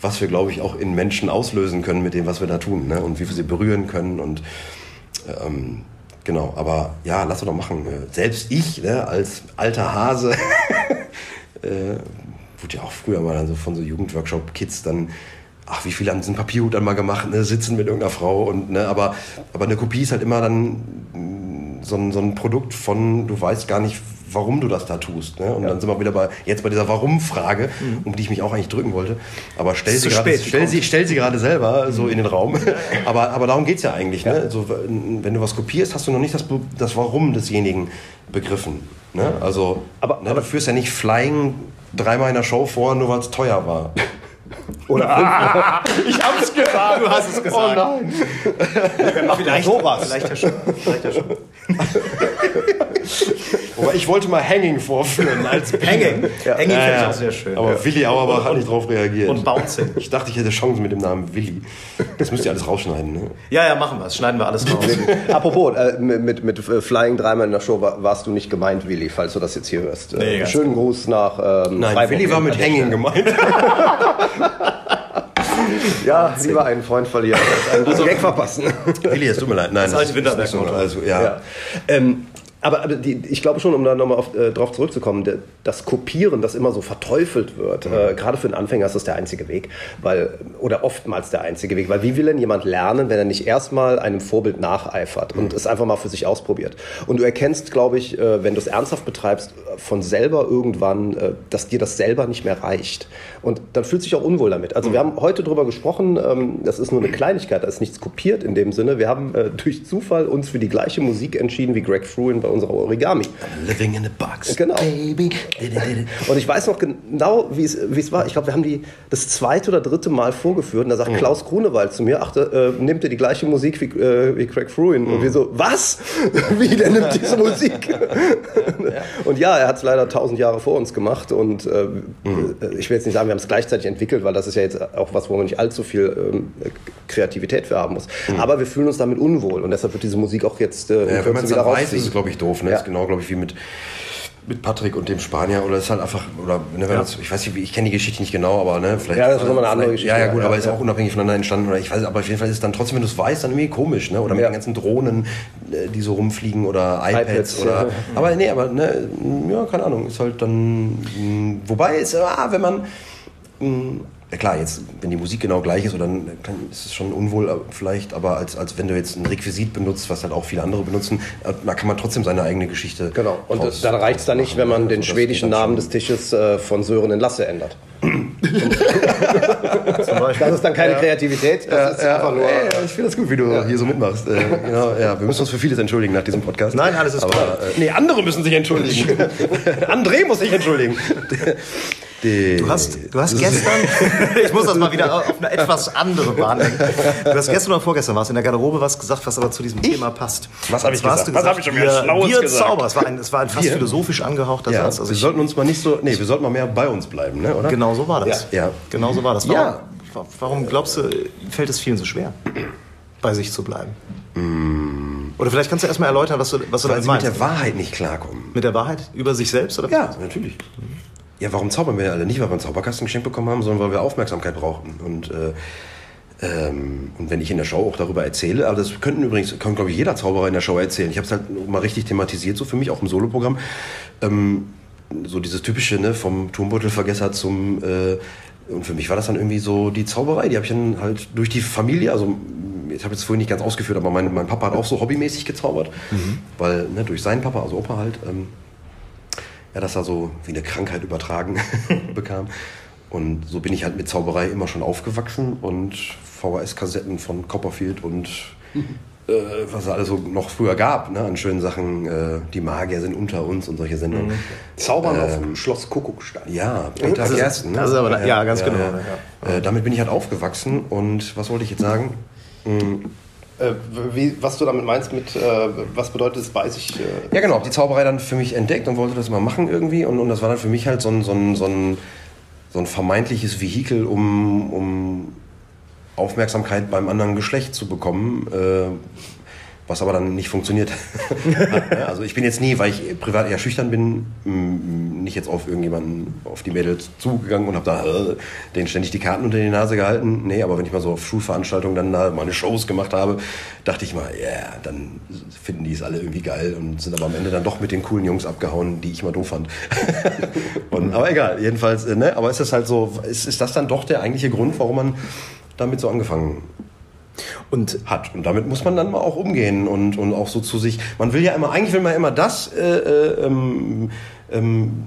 was wir, glaube ich, auch in Menschen auslösen können mit dem, was wir da tun. Ne? Und wie wir sie berühren können. Und ähm, genau, aber ja, lass doch machen. Selbst ich, ne, als alter Hase, äh, wurde ja auch früher mal so von so Jugendworkshop-Kids dann ach, wie viele haben diesen Papierhut dann mal gemacht, ne, sitzen mit irgendeiner Frau und, ne, aber, aber eine Kopie ist halt immer dann so ein, so ein Produkt von, du weißt gar nicht, warum du das da tust. Ne? Und ja. dann sind wir wieder bei, jetzt bei dieser Warum-Frage, mhm. um die ich mich auch eigentlich drücken wollte. Aber stell sie, grade, stell, sie, stell sie gerade selber mhm. so in den Raum. aber, aber darum geht es ja eigentlich. Ne? Ja. Ne? So, wenn du was kopierst, hast du noch nicht das, das Warum desjenigen begriffen. Ne? Also, aber, ne, du führst ja nicht Flying dreimal in der Show vor, nur weil es teuer war. Oder ah, ich hab's gesagt. Du hast es gesagt. Oh nein. vielleicht, sowas. Vielleicht ja schon. Vielleicht ja schon. Wobei ich wollte mal Hanging vorführen als Hanging. Ja. Hanging ja, finde ich auch sehr schön. Aber ja. Willi Auerbach hat nicht drauf reagiert. Und Bouncing. Ich dachte, ich hätte Chancen mit dem Namen Willi. Das müsst ihr alles rausschneiden, ne? Ja, ja, machen wir es. Schneiden wir alles raus. Apropos, äh, mit, mit, mit Flying dreimal in der Show war, warst du nicht gemeint, Willi, falls du das jetzt hier hörst. Nee, äh, schönen genau. Gruß nach ähm, Nein, Freiburg Willi war mit Hanging gemeint. ja, lieber einen Freund verlieren als einen also, Gag verpassen. Willi, es tut mir leid. Nein, das, das ist Winterberg. Also, ja. ja. Ähm, aber, aber die, ich glaube schon, um da nochmal äh, drauf zurückzukommen, der, das Kopieren, das immer so verteufelt wird, mhm. äh, gerade für einen Anfänger ist das der einzige Weg, weil, oder oftmals der einzige Weg, weil wie will denn jemand lernen, wenn er nicht erstmal einem Vorbild nacheifert und mhm. es einfach mal für sich ausprobiert? Und du erkennst, glaube ich, äh, wenn du es ernsthaft betreibst, von selber irgendwann, äh, dass dir das selber nicht mehr reicht. Und dann fühlt sich auch unwohl damit. Also mhm. wir haben heute darüber gesprochen, ähm, das ist nur eine Kleinigkeit, da ist nichts kopiert in dem Sinne. Wir haben äh, durch Zufall uns für die gleiche Musik entschieden wie Greg Fruin bei unserer Origami. I'm living in a box, genau. baby. Und ich weiß noch genau, wie es war. Ich glaube, wir haben die das zweite oder dritte Mal vorgeführt und da sagt mhm. Klaus Grunewald zu mir, ach, äh, nimmt ihr die gleiche Musik wie, äh, wie Craig Fruin? Mhm. Und wir so, was? wie, der nimmt diese Musik? und ja, er hat es leider tausend Jahre vor uns gemacht und äh, mhm. ich will jetzt nicht sagen, wir haben es gleichzeitig entwickelt, weil das ist ja jetzt auch was, wo man nicht allzu viel ähm, Kreativität für haben muss. Mhm. Aber wir fühlen uns damit unwohl und deshalb wird diese Musik auch jetzt äh, ja, wenn man es wieder weiß, ist es glaube ich doof. Ne? Ja. ist genau, glaube ich, wie mit mit Patrick und dem Spanier oder ist halt einfach oder ne, ja. das, ich weiß nicht, ich kenne die Geschichte nicht genau, aber ne, vielleicht ja, das ist nochmal eine andere Geschichte. Ja, ja gut, ja, aber ist auch unabhängig voneinander entstanden oder ich weiß, aber auf jeden Fall ist es dann trotzdem, wenn du es weißt, dann irgendwie komisch, ne? Oder mit den ganzen Drohnen, äh, die so rumfliegen oder iPads, iPads oder aber nee, aber ne, ja, keine Ahnung, ist halt dann wobei ist ah, wenn man mh, ja klar, jetzt, wenn die Musik genau gleich ist, dann ist es schon unwohl äh, vielleicht, aber als, als wenn du jetzt ein Requisit benutzt, was halt auch viele andere benutzen, äh, da kann man trotzdem seine eigene Geschichte. Genau, und raus, dann reicht es dann nicht, wenn man den also schwedischen Namen des Tisches äh, von Sören in Lasse ändert. das ist dann keine ja. Kreativität, das ja, ist ja, einfach nur. Ja, ich finde das gut, wie du hier so mitmachst. Äh, genau, ja, wir müssen uns für vieles entschuldigen nach diesem Podcast. Nein, alles ist aber, toll. Äh, nee, andere müssen sich entschuldigen. André muss sich entschuldigen. Du hast, du hast gestern, ich muss das mal wieder auf eine etwas andere Bahn lenken. Du hast gestern oder vorgestern warst in der Garderobe was gesagt, was aber zu diesem ich? Thema passt. Was habe ich gesagt? gesagt? Was habe ich schon wieder Schlaues wir gesagt? Zauber. Es war ein, es war ein fast wir? philosophisch angehauchter ja, Satz. Also wir sollten uns mal nicht so, nee, wir sollten mal mehr bei uns bleiben, ne, oder? Genau so war das. Ja. Genau so war das. Warum, ja. warum glaubst du, fällt es vielen so schwer, bei sich zu bleiben? Mm. Oder vielleicht kannst du erstmal erläutern, was du, was du damit meinst. mit der Wahrheit nicht klarkommen. Mit der Wahrheit über sich selbst? Oder? Ja, natürlich. Ja, warum zaubern wir alle? Nicht, weil wir einen Zauberkasten geschenkt bekommen haben, sondern weil wir Aufmerksamkeit brauchten. Und, äh, ähm, und wenn ich in der Show auch darüber erzähle, aber das könnten übrigens, kann glaube ich jeder Zauberer in der Show erzählen. Ich habe es halt mal richtig thematisiert, so für mich, auch im Soloprogramm. Ähm, so dieses typische, ne, vom Turmbeutelvergesser zum, äh, und für mich war das dann irgendwie so die Zauberei. Die habe ich dann halt durch die Familie, also ich habe jetzt vorhin nicht ganz ausgeführt, aber mein, mein Papa hat auch so hobbymäßig gezaubert, mhm. weil ne, durch seinen Papa, also Opa halt, ähm, ja, das da so wie eine Krankheit übertragen bekam. Und so bin ich halt mit Zauberei immer schon aufgewachsen und VHS-Kassetten von Copperfield und äh, was es alles so noch früher gab, ne, an schönen Sachen. Äh, die Magier sind unter uns und solche Sendungen. Mhm. Zaubern ähm, auf Schloss Kuckuckstein. Ja, Peter das Gersten. Ne? Das ist aber, ja, ganz genau. Ja. Äh, damit bin ich halt aufgewachsen und was wollte ich jetzt sagen? Mhm. Äh, wie, was du damit meinst mit, äh, was bedeutet es, weiß ich. Äh, ja, genau, die Zauberei dann für mich entdeckt und wollte das mal machen irgendwie. Und, und das war dann für mich halt so ein, so ein, so ein, so ein vermeintliches Vehikel, um, um Aufmerksamkeit beim anderen Geschlecht zu bekommen. Was aber dann nicht funktioniert. also ich bin jetzt nie, weil ich privat eher schüchtern bin, nicht jetzt auf irgendjemanden, auf die Mädels zugegangen und habe da äh, denen ständig die Karten unter die Nase gehalten. Nee, aber wenn ich mal so auf Schulveranstaltungen dann da meine Shows gemacht habe, dachte ich mal, ja, yeah, dann finden die es alle irgendwie geil und sind aber am Ende dann doch mit den coolen Jungs abgehauen, die ich mal doof fand. und, aber egal, jedenfalls, äh, ne, aber ist das halt so, ist, ist das dann doch der eigentliche Grund, warum man damit so angefangen und hat. Und damit muss man dann mal auch umgehen und, und auch so zu sich. Man will ja immer, eigentlich will man immer das, äh, äh, ähm, ähm,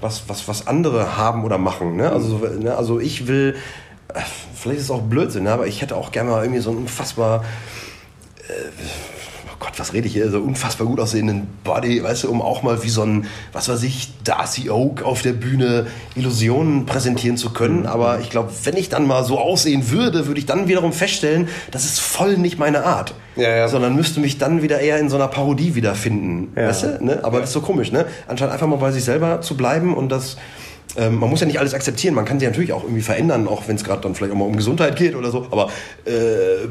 was, was, was andere haben oder machen. Ne? Also, ne? also ich will, äh, vielleicht ist es auch Blödsinn, ne? aber ich hätte auch gerne mal irgendwie so ein unfassbar. Äh, Gott, was rede ich hier, so unfassbar gut aussehenden Body, weißt du, um auch mal wie so ein, was weiß ich, Darcy Oak auf der Bühne Illusionen präsentieren zu können. Mhm. Aber ich glaube, wenn ich dann mal so aussehen würde, würde ich dann wiederum feststellen, das ist voll nicht meine Art. Ja, ja. Sondern müsste mich dann wieder eher in so einer Parodie wiederfinden. Ja. Weißt du? Ne? Aber das ist so komisch, ne? Anstatt einfach mal bei sich selber zu bleiben und das ähm, man muss ja nicht alles akzeptieren, man kann sich natürlich auch irgendwie verändern, auch wenn es gerade dann vielleicht auch mal um Gesundheit geht oder so. Aber äh,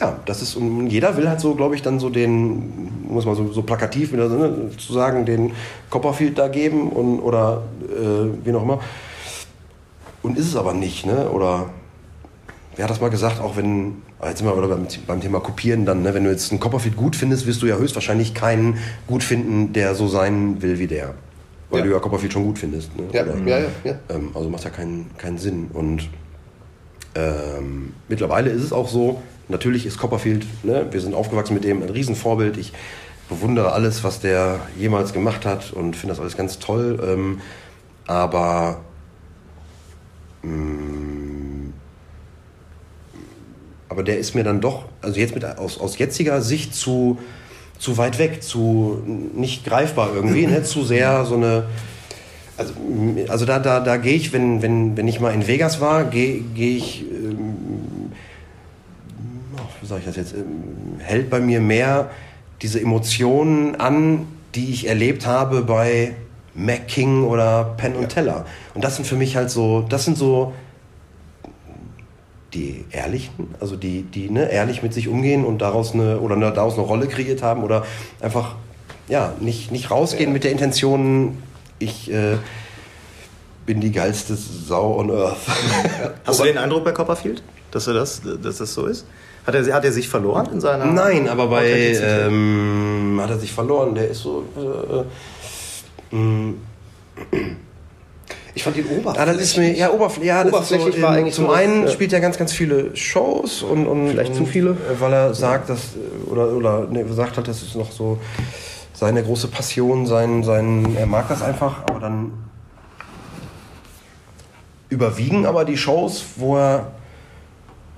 ja, das ist, und jeder will halt so, glaube ich, dann so den, muss man so, so plakativ wieder ne, zu sagen, den Copperfield da geben und, oder äh, wie auch immer. Und ist es aber nicht, ne? Oder wer hat das mal gesagt, auch wenn, jetzt sind wir wieder beim, beim Thema Kopieren dann, ne? wenn du jetzt einen Copperfield gut findest, wirst du ja höchstwahrscheinlich keinen gut finden, der so sein will wie der. Weil ja. du ja Copperfield schon gut findest. Ne? Ja, Oder, ja, ja. ja. Ähm, also macht ja keinen, keinen Sinn. Und ähm, mittlerweile ist es auch so, natürlich ist Copperfield, ne, wir sind aufgewachsen mit dem, ein Riesenvorbild. Ich bewundere alles, was der jemals gemacht hat und finde das alles ganz toll. Ähm, aber mh, mm, aber der ist mir dann doch, also jetzt mit, aus, aus jetziger Sicht zu, zu weit weg, zu nicht greifbar irgendwie, ne, zu sehr so eine also, also da, da, da gehe ich, wenn, wenn, wenn ich mal in Vegas war, gehe geh ich, ähm, sage ich das jetzt, ähm, hält bei mir mehr diese Emotionen an, die ich erlebt habe bei Mac King oder Penn und Teller. Und das sind für mich halt so, das sind so die Ehrlichen, also die, die ne, ehrlich mit sich umgehen und daraus eine, oder eine, daraus eine Rolle kreiert haben oder einfach ja, nicht, nicht rausgehen ja. mit der Intention, ich äh, bin die geilste Sau on Earth. Hast du den Eindruck bei Copperfield, dass, er das, dass das so ist? Hat er, hat er sich verloren in seiner. Nein, aber bei. Ähm, hat er sich verloren. Der ist so. Äh, äh, ich fand ihn oberflächlich. Ah, das ist mir, ja, oberfl ja, oberflächlich so, war eigentlich Zum so einen das, spielt er ganz, ganz viele Shows und, und vielleicht und, zu viele, weil er sagt, dass oder oder ne, sagt halt, das ist noch so seine große Passion, sein, sein, er mag das einfach, aber dann überwiegen aber die Shows, wo er,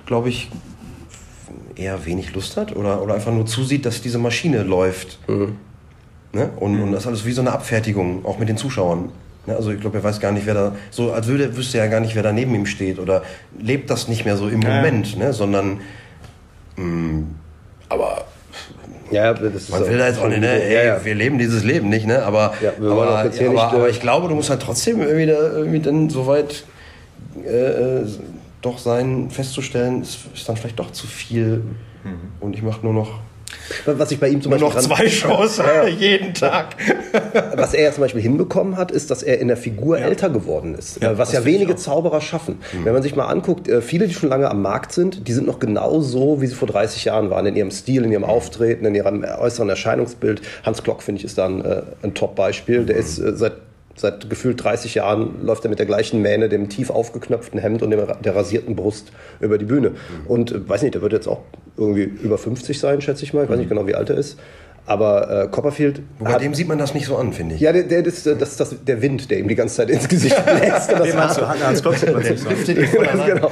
glaube ich, eher wenig Lust hat oder, oder einfach nur zusieht, dass diese Maschine läuft. Mhm. Ne? Und, mhm. und das ist alles wie so eine Abfertigung, auch mit den Zuschauern. Ne? Also ich glaube, er weiß gar nicht, wer da, so als würde, wüsste er ja gar nicht, wer da neben ihm steht oder lebt das nicht mehr so im ja. Moment, ne? sondern mh, mm, aber ja, das Man will da jetzt auch nicht, ne? Ey, ja, wir leben dieses Leben nicht, ne? Aber, ja, aber, aber, nicht, aber, äh, ich glaube, du musst halt trotzdem irgendwie, da, irgendwie dann so weit äh, äh, doch sein, festzustellen, es ist dann vielleicht doch zu viel mhm. und ich mache nur noch was ich bei ihm zum Nur Beispiel. noch zwei Shows jeden Tag. Was er ja zum Beispiel hinbekommen hat, ist, dass er in der Figur ja. älter geworden ist. Ja, was ja wenige Zauberer schaffen. Mhm. Wenn man sich mal anguckt, äh, viele, die schon lange am Markt sind, die sind noch genau so, wie sie vor 30 Jahren waren. In ihrem Stil, in ihrem Auftreten, in ihrem äußeren Erscheinungsbild. Hans Klock, finde ich, ist da ein, äh, ein Top-Beispiel. Der mhm. ist äh, seit seit gefühlt 30 Jahren läuft er mit der gleichen Mähne, dem tief aufgeknöpften Hemd und dem, der rasierten Brust über die Bühne. Mhm. Und äh, weiß nicht, der wird jetzt auch irgendwie über 50 sein, schätze ich mal. Ich weiß nicht mhm. genau, wie alt er ist. Aber äh, Copperfield. Bei hat, dem sieht man das nicht so an, finde ich. Ja, der, der, das, das ist das, der Wind, der ihm die ganze Zeit ins Gesicht bläst. Den meinst du, Hans Klock sieht man so genau.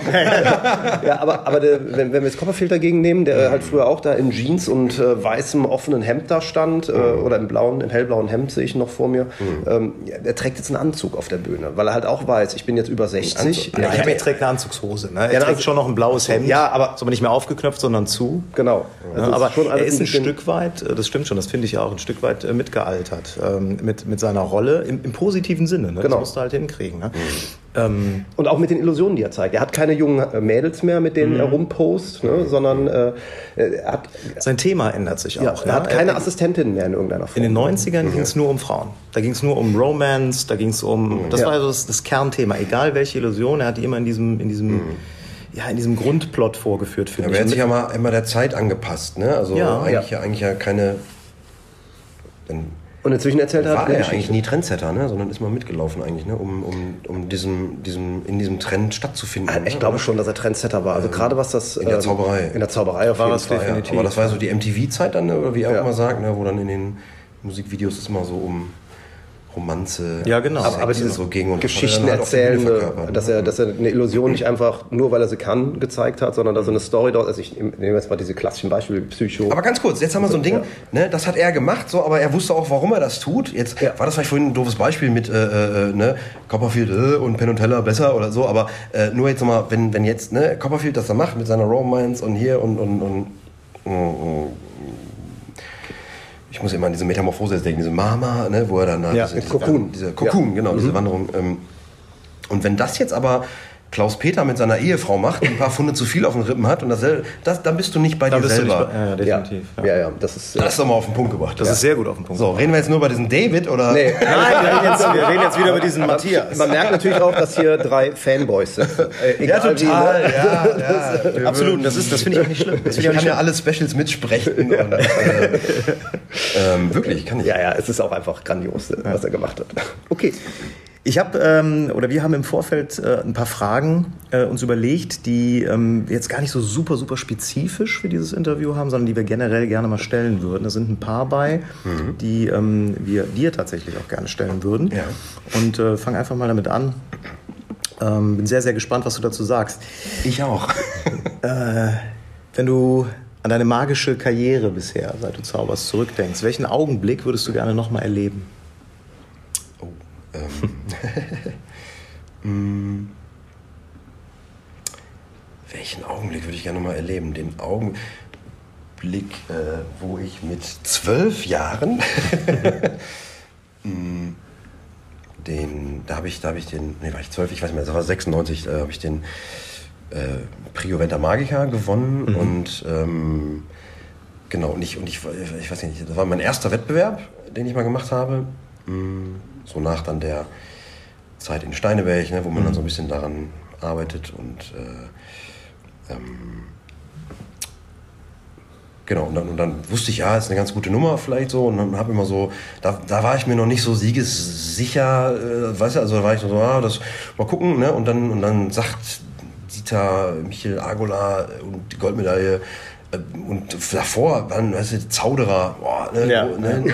ja, aber, aber der, wenn, wenn wir jetzt Copperfield dagegen nehmen, der halt früher auch da in Jeans und äh, weißem offenen Hemd da stand, äh, mhm. oder im blauen, im hellblauen Hemd sehe ich noch vor mir, mhm. ähm, ja, der trägt jetzt einen Anzug auf der Bühne, weil er halt auch weiß, ich bin jetzt über 60. Ja, ja, er trägt eine Anzugshose. Ne? Er ja, trägt schon noch ein blaues Hemd. Ja, aber. Ist aber nicht mehr aufgeknöpft, sondern zu. Genau. Also aber er ist ein Stück weit, das stimmt stimmt schon, das finde ich auch ein Stück weit äh, mitgealtert. Ähm, mit, mit seiner Rolle im, im positiven Sinne. Ne? Genau. Das musst du halt hinkriegen. Ne? Mhm. Ähm, und auch mit den Illusionen, die er zeigt. Er hat keine jungen äh, Mädels mehr, mit denen mhm. er rumpost, ne? sondern äh, er hat. Sein Thema ändert sich ja, auch. Er ne? hat keine Assistentin mehr in irgendeiner Form. In den 90ern mhm. ging es nur um Frauen. Da ging es nur um Romance, da ging es um. Mhm. Das ja. war also das, das, Kernthema. Egal welche Illusion, er hat die immer in diesem. In diesem mhm ja, in diesem Grundplot vorgeführt, finde ja, ich. Er hat sich ja mal immer der Zeit angepasst, ne? Also ja, eigentlich, ja. eigentlich ja keine. Und inzwischen erzählt er war er eigentlich nie Trendsetter, ne? sondern ist mal mitgelaufen eigentlich, ne? um, um, um diesem, diesem, in diesem Trend stattzufinden. Ich ne? glaube schon, dass er Trendsetter war. Also gerade was das in der ähm, Zauberei, in der Zauberei auf war jeden Fall. Definitiv. Ja. Aber das war so die MTV-Zeit dann, ne? oder wie er ja. auch immer sagt, ne? wo dann in den Musikvideos ist immer so um Romanze. Ja, genau. Aber, aber dieses so ging und Geschichten halt erzählen, dass er, dass er eine Illusion nicht einfach nur, weil er sie kann, gezeigt hat, sondern dass er eine Story dort, also ich nehme jetzt mal diese klassischen Beispiele, Psycho. Aber ganz kurz, jetzt haben wir so ein Ding, ja. ne, das hat er gemacht, so, aber er wusste auch, warum er das tut. Jetzt ja. war das vielleicht vorhin ein doofes Beispiel mit, äh, äh, ne, Copperfield äh, und Penn und Teller besser oder so, aber äh, nur jetzt nochmal, wenn, wenn jetzt, ne, Copperfield das da macht mit seiner Romance und hier und, und, und, und ich muss immer an diese Metamorphose denken, diese Mama, ne, wo er dann ja, diese, Kokun. Diese Kokun, ja. genau, mhm. diese Wanderung. Ähm, und wenn das jetzt aber Klaus-Peter mit seiner Ehefrau macht, ein paar Funde zu viel auf den Rippen hat und das, das dann bist du nicht bei da dir selber. Bei, ja, definitiv. Ja, ja, ja das ist. Das ist doch mal auf den Punkt gebracht. Das ist sehr gut auf den Punkt. So, reden wir jetzt nur bei diesem David oder? Nee. Nein, wir reden, jetzt, wir reden jetzt wieder über diesen Matthias. Man merkt natürlich auch, dass hier drei Fanboys sind. Äh, ja, total. Wie, ne? ja, ja. Absolut. Das, das finde ich auch nicht schlimm. Das ich kann ja alle Specials mitsprechen. Und, äh, ähm, wirklich, kann ich. Ja, ja, es ist auch einfach grandios, was er gemacht hat. Okay. Ich habe ähm, oder wir haben im Vorfeld äh, ein paar Fragen äh, uns überlegt, die ähm, jetzt gar nicht so super super spezifisch für dieses Interview haben, sondern die wir generell gerne mal stellen würden. Da sind ein paar bei, mhm. die ähm, wir dir tatsächlich auch gerne stellen würden. Ja. Und äh, fang einfach mal damit an. Ähm, bin sehr sehr gespannt, was du dazu sagst. Ich auch. äh, wenn du an deine magische Karriere bisher, seit du zauberst, zurückdenkst, welchen Augenblick würdest du gerne noch mal erleben? Ähm, welchen Augenblick würde ich gerne mal erleben? Den Augenblick, äh, wo ich mit zwölf Jahren mm, den, da habe ich, da habe ich den, nee, war ich zwölf, ich weiß nicht mehr, das war 96, da habe ich den äh, Prio Venta Magica gewonnen mhm. und ähm, genau, und ich, und ich, ich weiß nicht, das war mein erster Wettbewerb, den ich mal gemacht habe. Mm, so nach dann der Zeit in Steineberg, ne, wo man mhm. dann so ein bisschen daran arbeitet und äh, ähm, genau, und dann, und dann wusste ich, ja, ist eine ganz gute Nummer vielleicht so und dann habe immer so, da, da war ich mir noch nicht so siegessicher, äh, weißt du, also da war ich so, ah, das, mal gucken, ne, und dann, und dann sagt Dieter, Michael Agola und die Goldmedaille, äh, und davor waren, weißt du, Zauderer, boah, ne, ja. ne,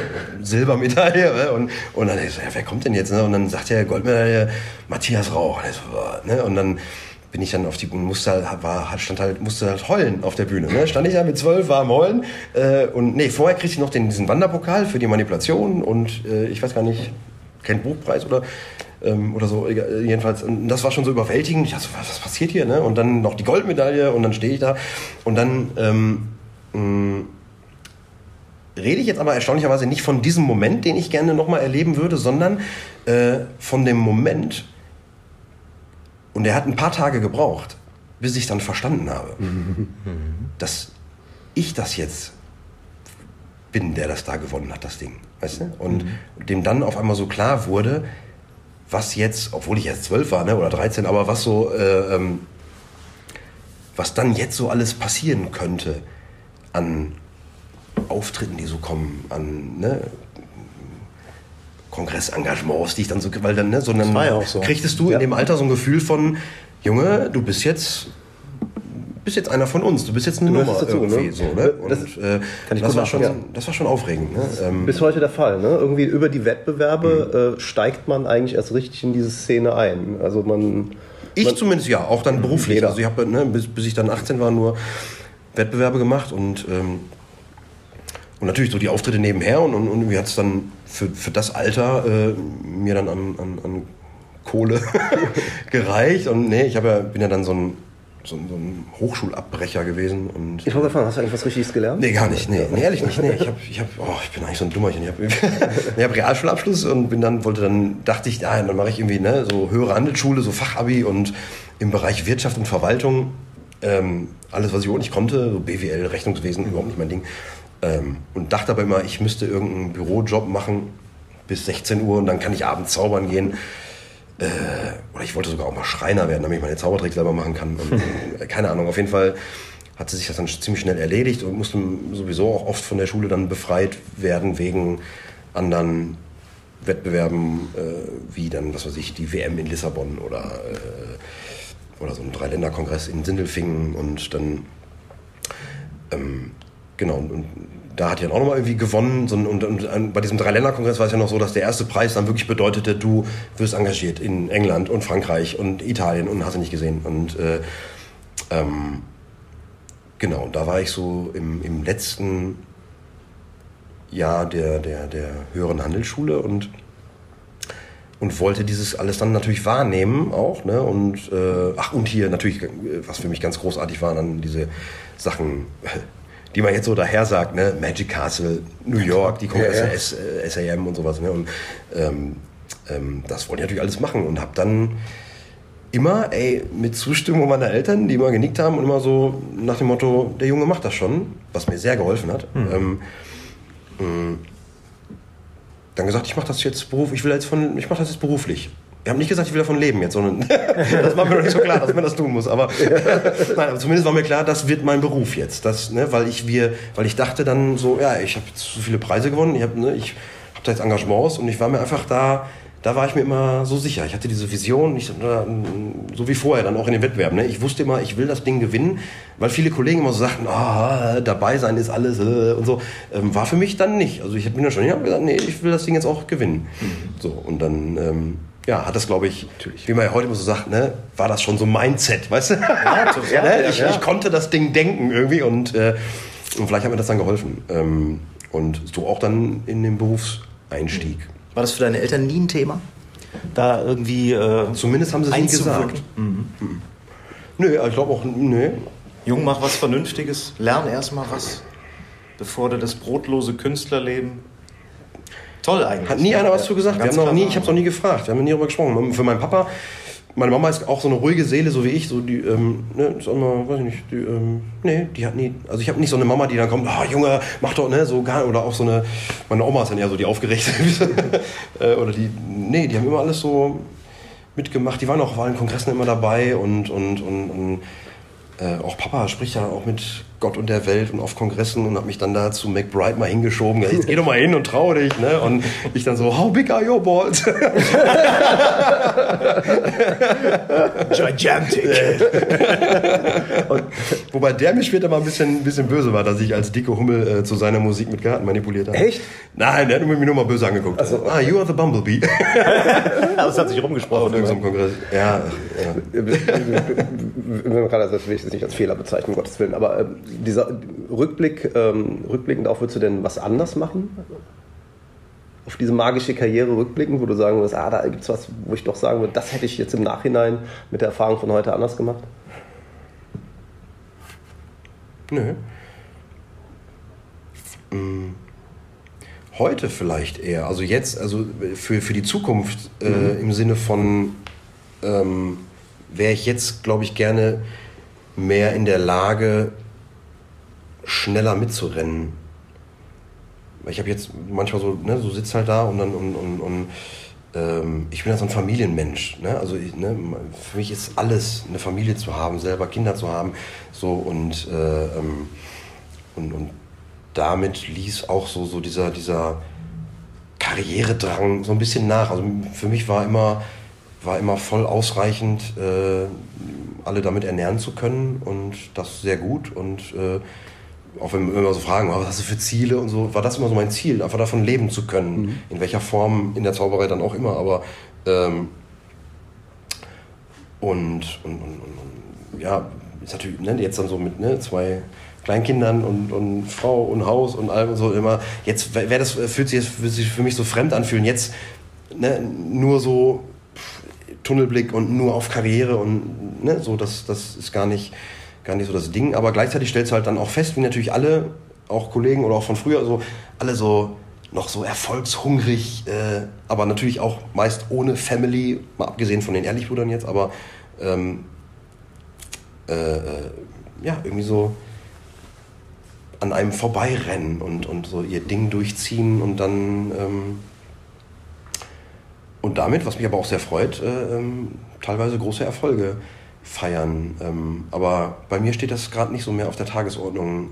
Silbermedaille. Ne, und, und dann ich so, ja, wer kommt denn jetzt? Ne? Und dann sagt der Goldmedaille Matthias Rauch. Und, so, ne? und dann bin ich dann auf die Bühne, musste halt, war, stand halt, musste halt heulen auf der Bühne. Ne? Stand ich ja mit zwölf, war am Heulen. Äh, und nee, vorher kriegte ich noch den, diesen Wanderpokal für die Manipulation und äh, ich weiß gar nicht, kein Buchpreis oder ähm, oder so. Jedenfalls, das war schon so überwältigend. Ich dachte, was, was passiert hier? Ne? Und dann noch die Goldmedaille und dann stehe ich da und dann ähm, mh, rede ich jetzt aber erstaunlicherweise nicht von diesem Moment, den ich gerne nochmal erleben würde, sondern äh, von dem Moment, und er hat ein paar Tage gebraucht, bis ich dann verstanden habe, dass ich das jetzt bin, der das da gewonnen hat, das Ding. Weißt du? Und mhm. dem dann auf einmal so klar wurde, was jetzt, obwohl ich jetzt zwölf war ne, oder 13, aber was so, äh, ähm, was dann jetzt so alles passieren könnte an Auftritten, die so kommen, an ne, Kongressengagements, die ich dann so, weil dann, ne, so dann ja so. kriegtest du ja. in dem Alter so ein Gefühl von, Junge, du bist jetzt bist jetzt einer von uns, du bist jetzt eine Nummer dazu, irgendwie ne? so, ne? Und, das, äh, das war schon, ja. das war schon aufregend. Ne? Ähm, Bis heute der Fall. Ne? Irgendwie über die Wettbewerbe mhm. äh, steigt man eigentlich erst richtig in diese Szene ein. Also man. Ich man, zumindest ja, auch dann beruflich. Jeder. Also ich habe ne, bis, bis ich dann 18 war nur Wettbewerbe gemacht und ähm, und natürlich so die Auftritte nebenher und, und, und mir hat es dann für, für das Alter äh, mir dann an, an, an Kohle gereicht. Und nee, ich ja, bin ja dann so ein so, so ein Hochschulabbrecher gewesen. Und ich wollte fragen, hast du eigentlich was Richtiges gelernt? Nee, gar nicht. Nee, nee ehrlich nicht. Nee, ich, hab, ich, hab, oh, ich bin eigentlich so ein Dummerchen. Ich habe hab Realschulabschluss und bin dann, wollte dann, dachte ich, ja, dann mache ich irgendwie ne, so höhere Handelsschule, so Fachabi und im Bereich Wirtschaft und Verwaltung ähm, alles, was ich auch nicht konnte, so BWL, Rechnungswesen, überhaupt nicht mein Ding. Ähm, und dachte aber immer, ich müsste irgendeinen Bürojob machen bis 16 Uhr und dann kann ich abends zaubern gehen. Äh, oder ich wollte sogar auch mal Schreiner werden, damit ich meine Zaubertricks selber machen kann. Und, keine Ahnung, auf jeden Fall hat sich das dann ziemlich schnell erledigt und musste sowieso auch oft von der Schule dann befreit werden wegen anderen Wettbewerben, äh, wie dann, was weiß ich, die WM in Lissabon oder, äh, oder so ein Dreiländerkongress in Sindelfingen und dann, ähm, genau, und da hat er dann auch nochmal irgendwie gewonnen. Und, und, und bei diesem Dreiländerkongress war es ja noch so, dass der erste Preis dann wirklich bedeutete, du wirst engagiert in England und Frankreich und Italien und hast du nicht gesehen. Und äh, ähm, genau, da war ich so im, im letzten Jahr der, der, der höheren Handelsschule und und wollte dieses alles dann natürlich wahrnehmen auch. Ne? Und äh, ach, und hier natürlich, was für mich ganz großartig war, dann diese Sachen die man jetzt so daher sagt, ne? Magic Castle, New York, die Kongresse, ja, ja. SAM und sowas. Ne? Und ähm, ähm, das wollte ich natürlich alles machen und habe dann immer, ey, mit Zustimmung meiner Eltern, die immer genickt haben und immer so nach dem Motto, der Junge macht das schon, was mir sehr geholfen hat. Mhm. Ähm, mm, dann gesagt, ich mache das jetzt beruflich, ich will jetzt von, ich mache das jetzt beruflich. Wir haben nicht gesagt, ich will davon leben jetzt, sondern das war mir noch nicht so klar, dass man das tun muss. Aber, nein, aber zumindest war mir klar, das wird mein Beruf jetzt. Das, ne, weil, ich, wir, weil ich dachte dann so, ja, ich habe so viele Preise gewonnen, ich habe ne, ich hab da jetzt Engagements und ich war mir einfach da, da war ich mir immer so sicher. Ich hatte diese Vision, ich, so wie vorher, dann auch in den Wettbewerben. Ne? Ich wusste immer, ich will das Ding gewinnen, weil viele Kollegen immer so sagten, oh, dabei sein ist alles äh, und so. Ähm, war für mich dann nicht. Also ich bin dann schon, ich habe gesagt, nee, ich will das Ding jetzt auch gewinnen. Mhm. So, und dann... Ähm, ja, hat das, glaube ich, Natürlich. wie man ja heute immer so sagt, ne, war das schon so Mindset, weißt du? Ja, total, ne? ich, ja. ich, konnte das Ding denken irgendwie und, äh, und vielleicht hat mir das dann geholfen. Ähm, und so auch dann in den Berufseinstieg. War das für deine Eltern nie ein Thema? Da irgendwie. Äh, Zumindest haben sie es nie gesagt. Mhm. Mhm. Nö, ich glaube auch, nö. Jung, mach was Vernünftiges, lern erstmal was, bevor du das brotlose Künstlerleben Toll eigentlich. Hat nie einer was zu gesagt. Wir haben noch nie, ich habe es noch nie gefragt. Wir haben nie darüber gesprochen. Für meinen Papa, meine Mama ist auch so eine ruhige Seele, so wie ich. So die, ähm, ne, ist immer, weiß ich nicht, die, ähm, nee, die hat nie, also ich habe nicht so eine Mama, die dann kommt, ah, oh, Junge, mach doch, ne, so gar, oder auch so eine, meine Oma ist dann eher so die aufgeregte, äh, oder die, nee, die haben immer alles so mitgemacht. Die waren auch auf allen Kongressen immer dabei und, und, und, und äh, auch Papa spricht ja auch mit Gott und der Welt und auf Kongressen und hat mich dann da zu McBride mal hingeschoben. Jetzt geh doch mal hin und trau dich. Ne? Und ich dann so, how big are your balls? Gigantic. und, wobei der mir später mal ein bisschen, ein bisschen böse war, dass ich als dicke Hummel äh, zu seiner Musik mit Garten manipuliert habe. Echt? Nein, der hat mir nur mal böse angeguckt. Also, ah, you are the Bumblebee. das hat sich rumgesprochen. Auf irgendeinem Kongress. Ja. ja. das will ich jetzt nicht als Fehler bezeichnen, um Gottes Willen, aber äh, dieser Rückblick, ähm, rückblickend auch, würdest du denn was anders machen? Auf diese magische Karriere rückblickend, wo du sagen würdest, ah, da gibt es was, wo ich doch sagen würde, das hätte ich jetzt im Nachhinein mit der Erfahrung von heute anders gemacht? Nö. Hm. Heute vielleicht eher. Also jetzt, also für, für die Zukunft äh, mhm. im Sinne von, ähm, wäre ich jetzt, glaube ich, gerne mehr in der Lage, schneller mitzurennen. Ich habe jetzt manchmal so, ne, so sitzt halt da und dann und, und, und ähm, ich bin ja so ein Familienmensch. Ne? Also ich, ne, für mich ist alles, eine Familie zu haben, selber Kinder zu haben. So und, äh, ähm, und, und damit ließ auch so, so dieser, dieser Karrieredrang so ein bisschen nach. Also für mich war immer, war immer voll ausreichend, äh, alle damit ernähren zu können und das sehr gut und äh, auch wenn wir immer so fragen, was hast du für Ziele und so, war das immer so mein Ziel, einfach davon leben zu können. Mhm. In welcher Form in der Zauberei dann auch immer, aber ähm, und, und, und, und, ja, ist natürlich ne, jetzt dann so mit ne, zwei Kleinkindern und, und Frau und Haus und allem und so immer, jetzt wäre das, fühlt sich, fühlt sich für mich so fremd anfühlen, jetzt ne, nur so Tunnelblick und nur auf Karriere und ne, so, das, das ist gar nicht, gar nicht so das Ding. Aber gleichzeitig stellst du halt dann auch fest, wie natürlich alle, auch Kollegen oder auch von früher, so, alle so noch so erfolgshungrig, äh, aber natürlich auch meist ohne Family, mal abgesehen von den Ehrlichbrüdern jetzt, aber ähm, äh, äh ja, irgendwie so an einem vorbeirennen und, und so ihr Ding durchziehen und dann ähm, und damit, was mich aber auch sehr freut, äh, ähm, teilweise große Erfolge feiern. Ähm, aber bei mir steht das gerade nicht so mehr auf der Tagesordnung.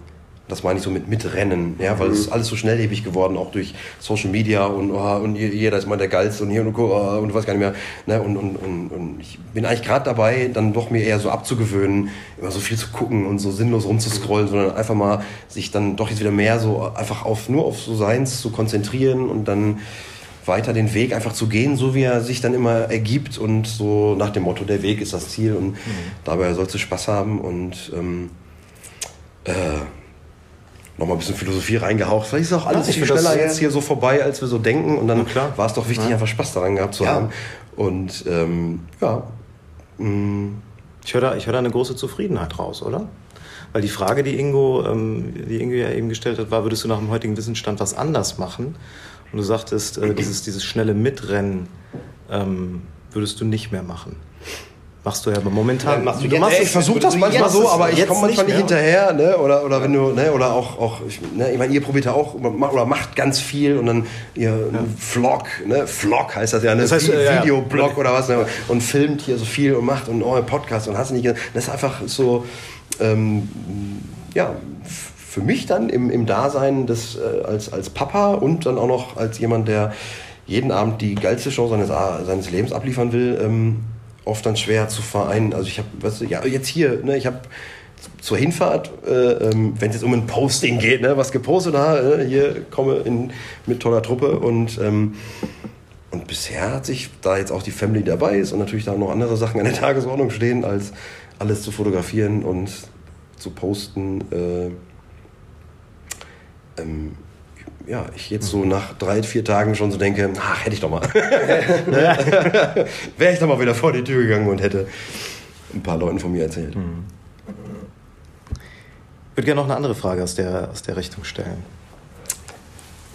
Das meine ich so mit Mitrennen, ja, weil mhm. es ist alles so schnelllebig geworden, auch durch Social Media und, oh, und jeder ist mal der Geilste und hier und, oh, und du weißt gar nicht mehr. Ne, und, und, und, und ich bin eigentlich gerade dabei, dann doch mir eher so abzugewöhnen, immer so viel zu gucken und so sinnlos rumzuscrollen, sondern einfach mal sich dann doch jetzt wieder mehr so einfach auf nur auf so Seins zu konzentrieren und dann weiter den Weg einfach zu gehen, so wie er sich dann immer ergibt und so nach dem Motto, der Weg ist das Ziel und mhm. dabei sollst du Spaß haben und ähm, äh, nochmal ein bisschen Philosophie reingehaucht. Vielleicht ist auch alles ja, viel schneller jetzt hier so vorbei, als wir so denken und dann war es doch wichtig, ja. einfach Spaß daran gehabt zu ja. haben und ähm, ja. Mm. Ich höre da, hör da eine große Zufriedenheit raus, oder? Weil die Frage, die Ingo, ähm, die Ingo ja eben gestellt hat, war, würdest du nach dem heutigen Wissensstand was anders machen? Und du sagtest, äh, dieses, dieses schnelle Mitrennen ähm, würdest du nicht mehr machen. Machst du ja aber momentan. Ja, machst du, du machst, ich versuche das manchmal so, aber ich komme manchmal nicht, nicht hinterher, ne? Oder, oder wenn du, ne? Oder auch, auch ich, ne? ich meine, ihr probiert ja auch oder macht ganz viel und dann ihr ja. Vlog, ne? Vlog heißt das ja, ne? Das heißt, äh, Videoblog ja. oder was, ne? Und filmt hier so viel und macht und euer Podcast und hast nicht. Das ist einfach so, ähm, ja für mich dann im, im Dasein des, äh, als, als Papa und dann auch noch als jemand, der jeden Abend die geilste Show seines, seines Lebens abliefern will, ähm, oft dann schwer zu vereinen. Also ich habe, weißt du, ja, jetzt hier, ne, ich habe zur Hinfahrt, äh, ähm, wenn es jetzt um ein Posting geht, ne, was gepostet da, äh, hier komme in, mit toller Truppe und ähm, und bisher hat sich, da jetzt auch die Family dabei ist und natürlich da noch andere Sachen an der Tagesordnung stehen, als alles zu fotografieren und zu posten, äh, ähm, ja, ich jetzt so nach drei, vier Tagen schon so denke, ach, hätte ich doch mal. Wäre ich doch mal wieder vor die Tür gegangen und hätte ein paar Leuten von mir erzählt. Mhm. Ich würde gerne noch eine andere Frage aus der, aus der Richtung stellen.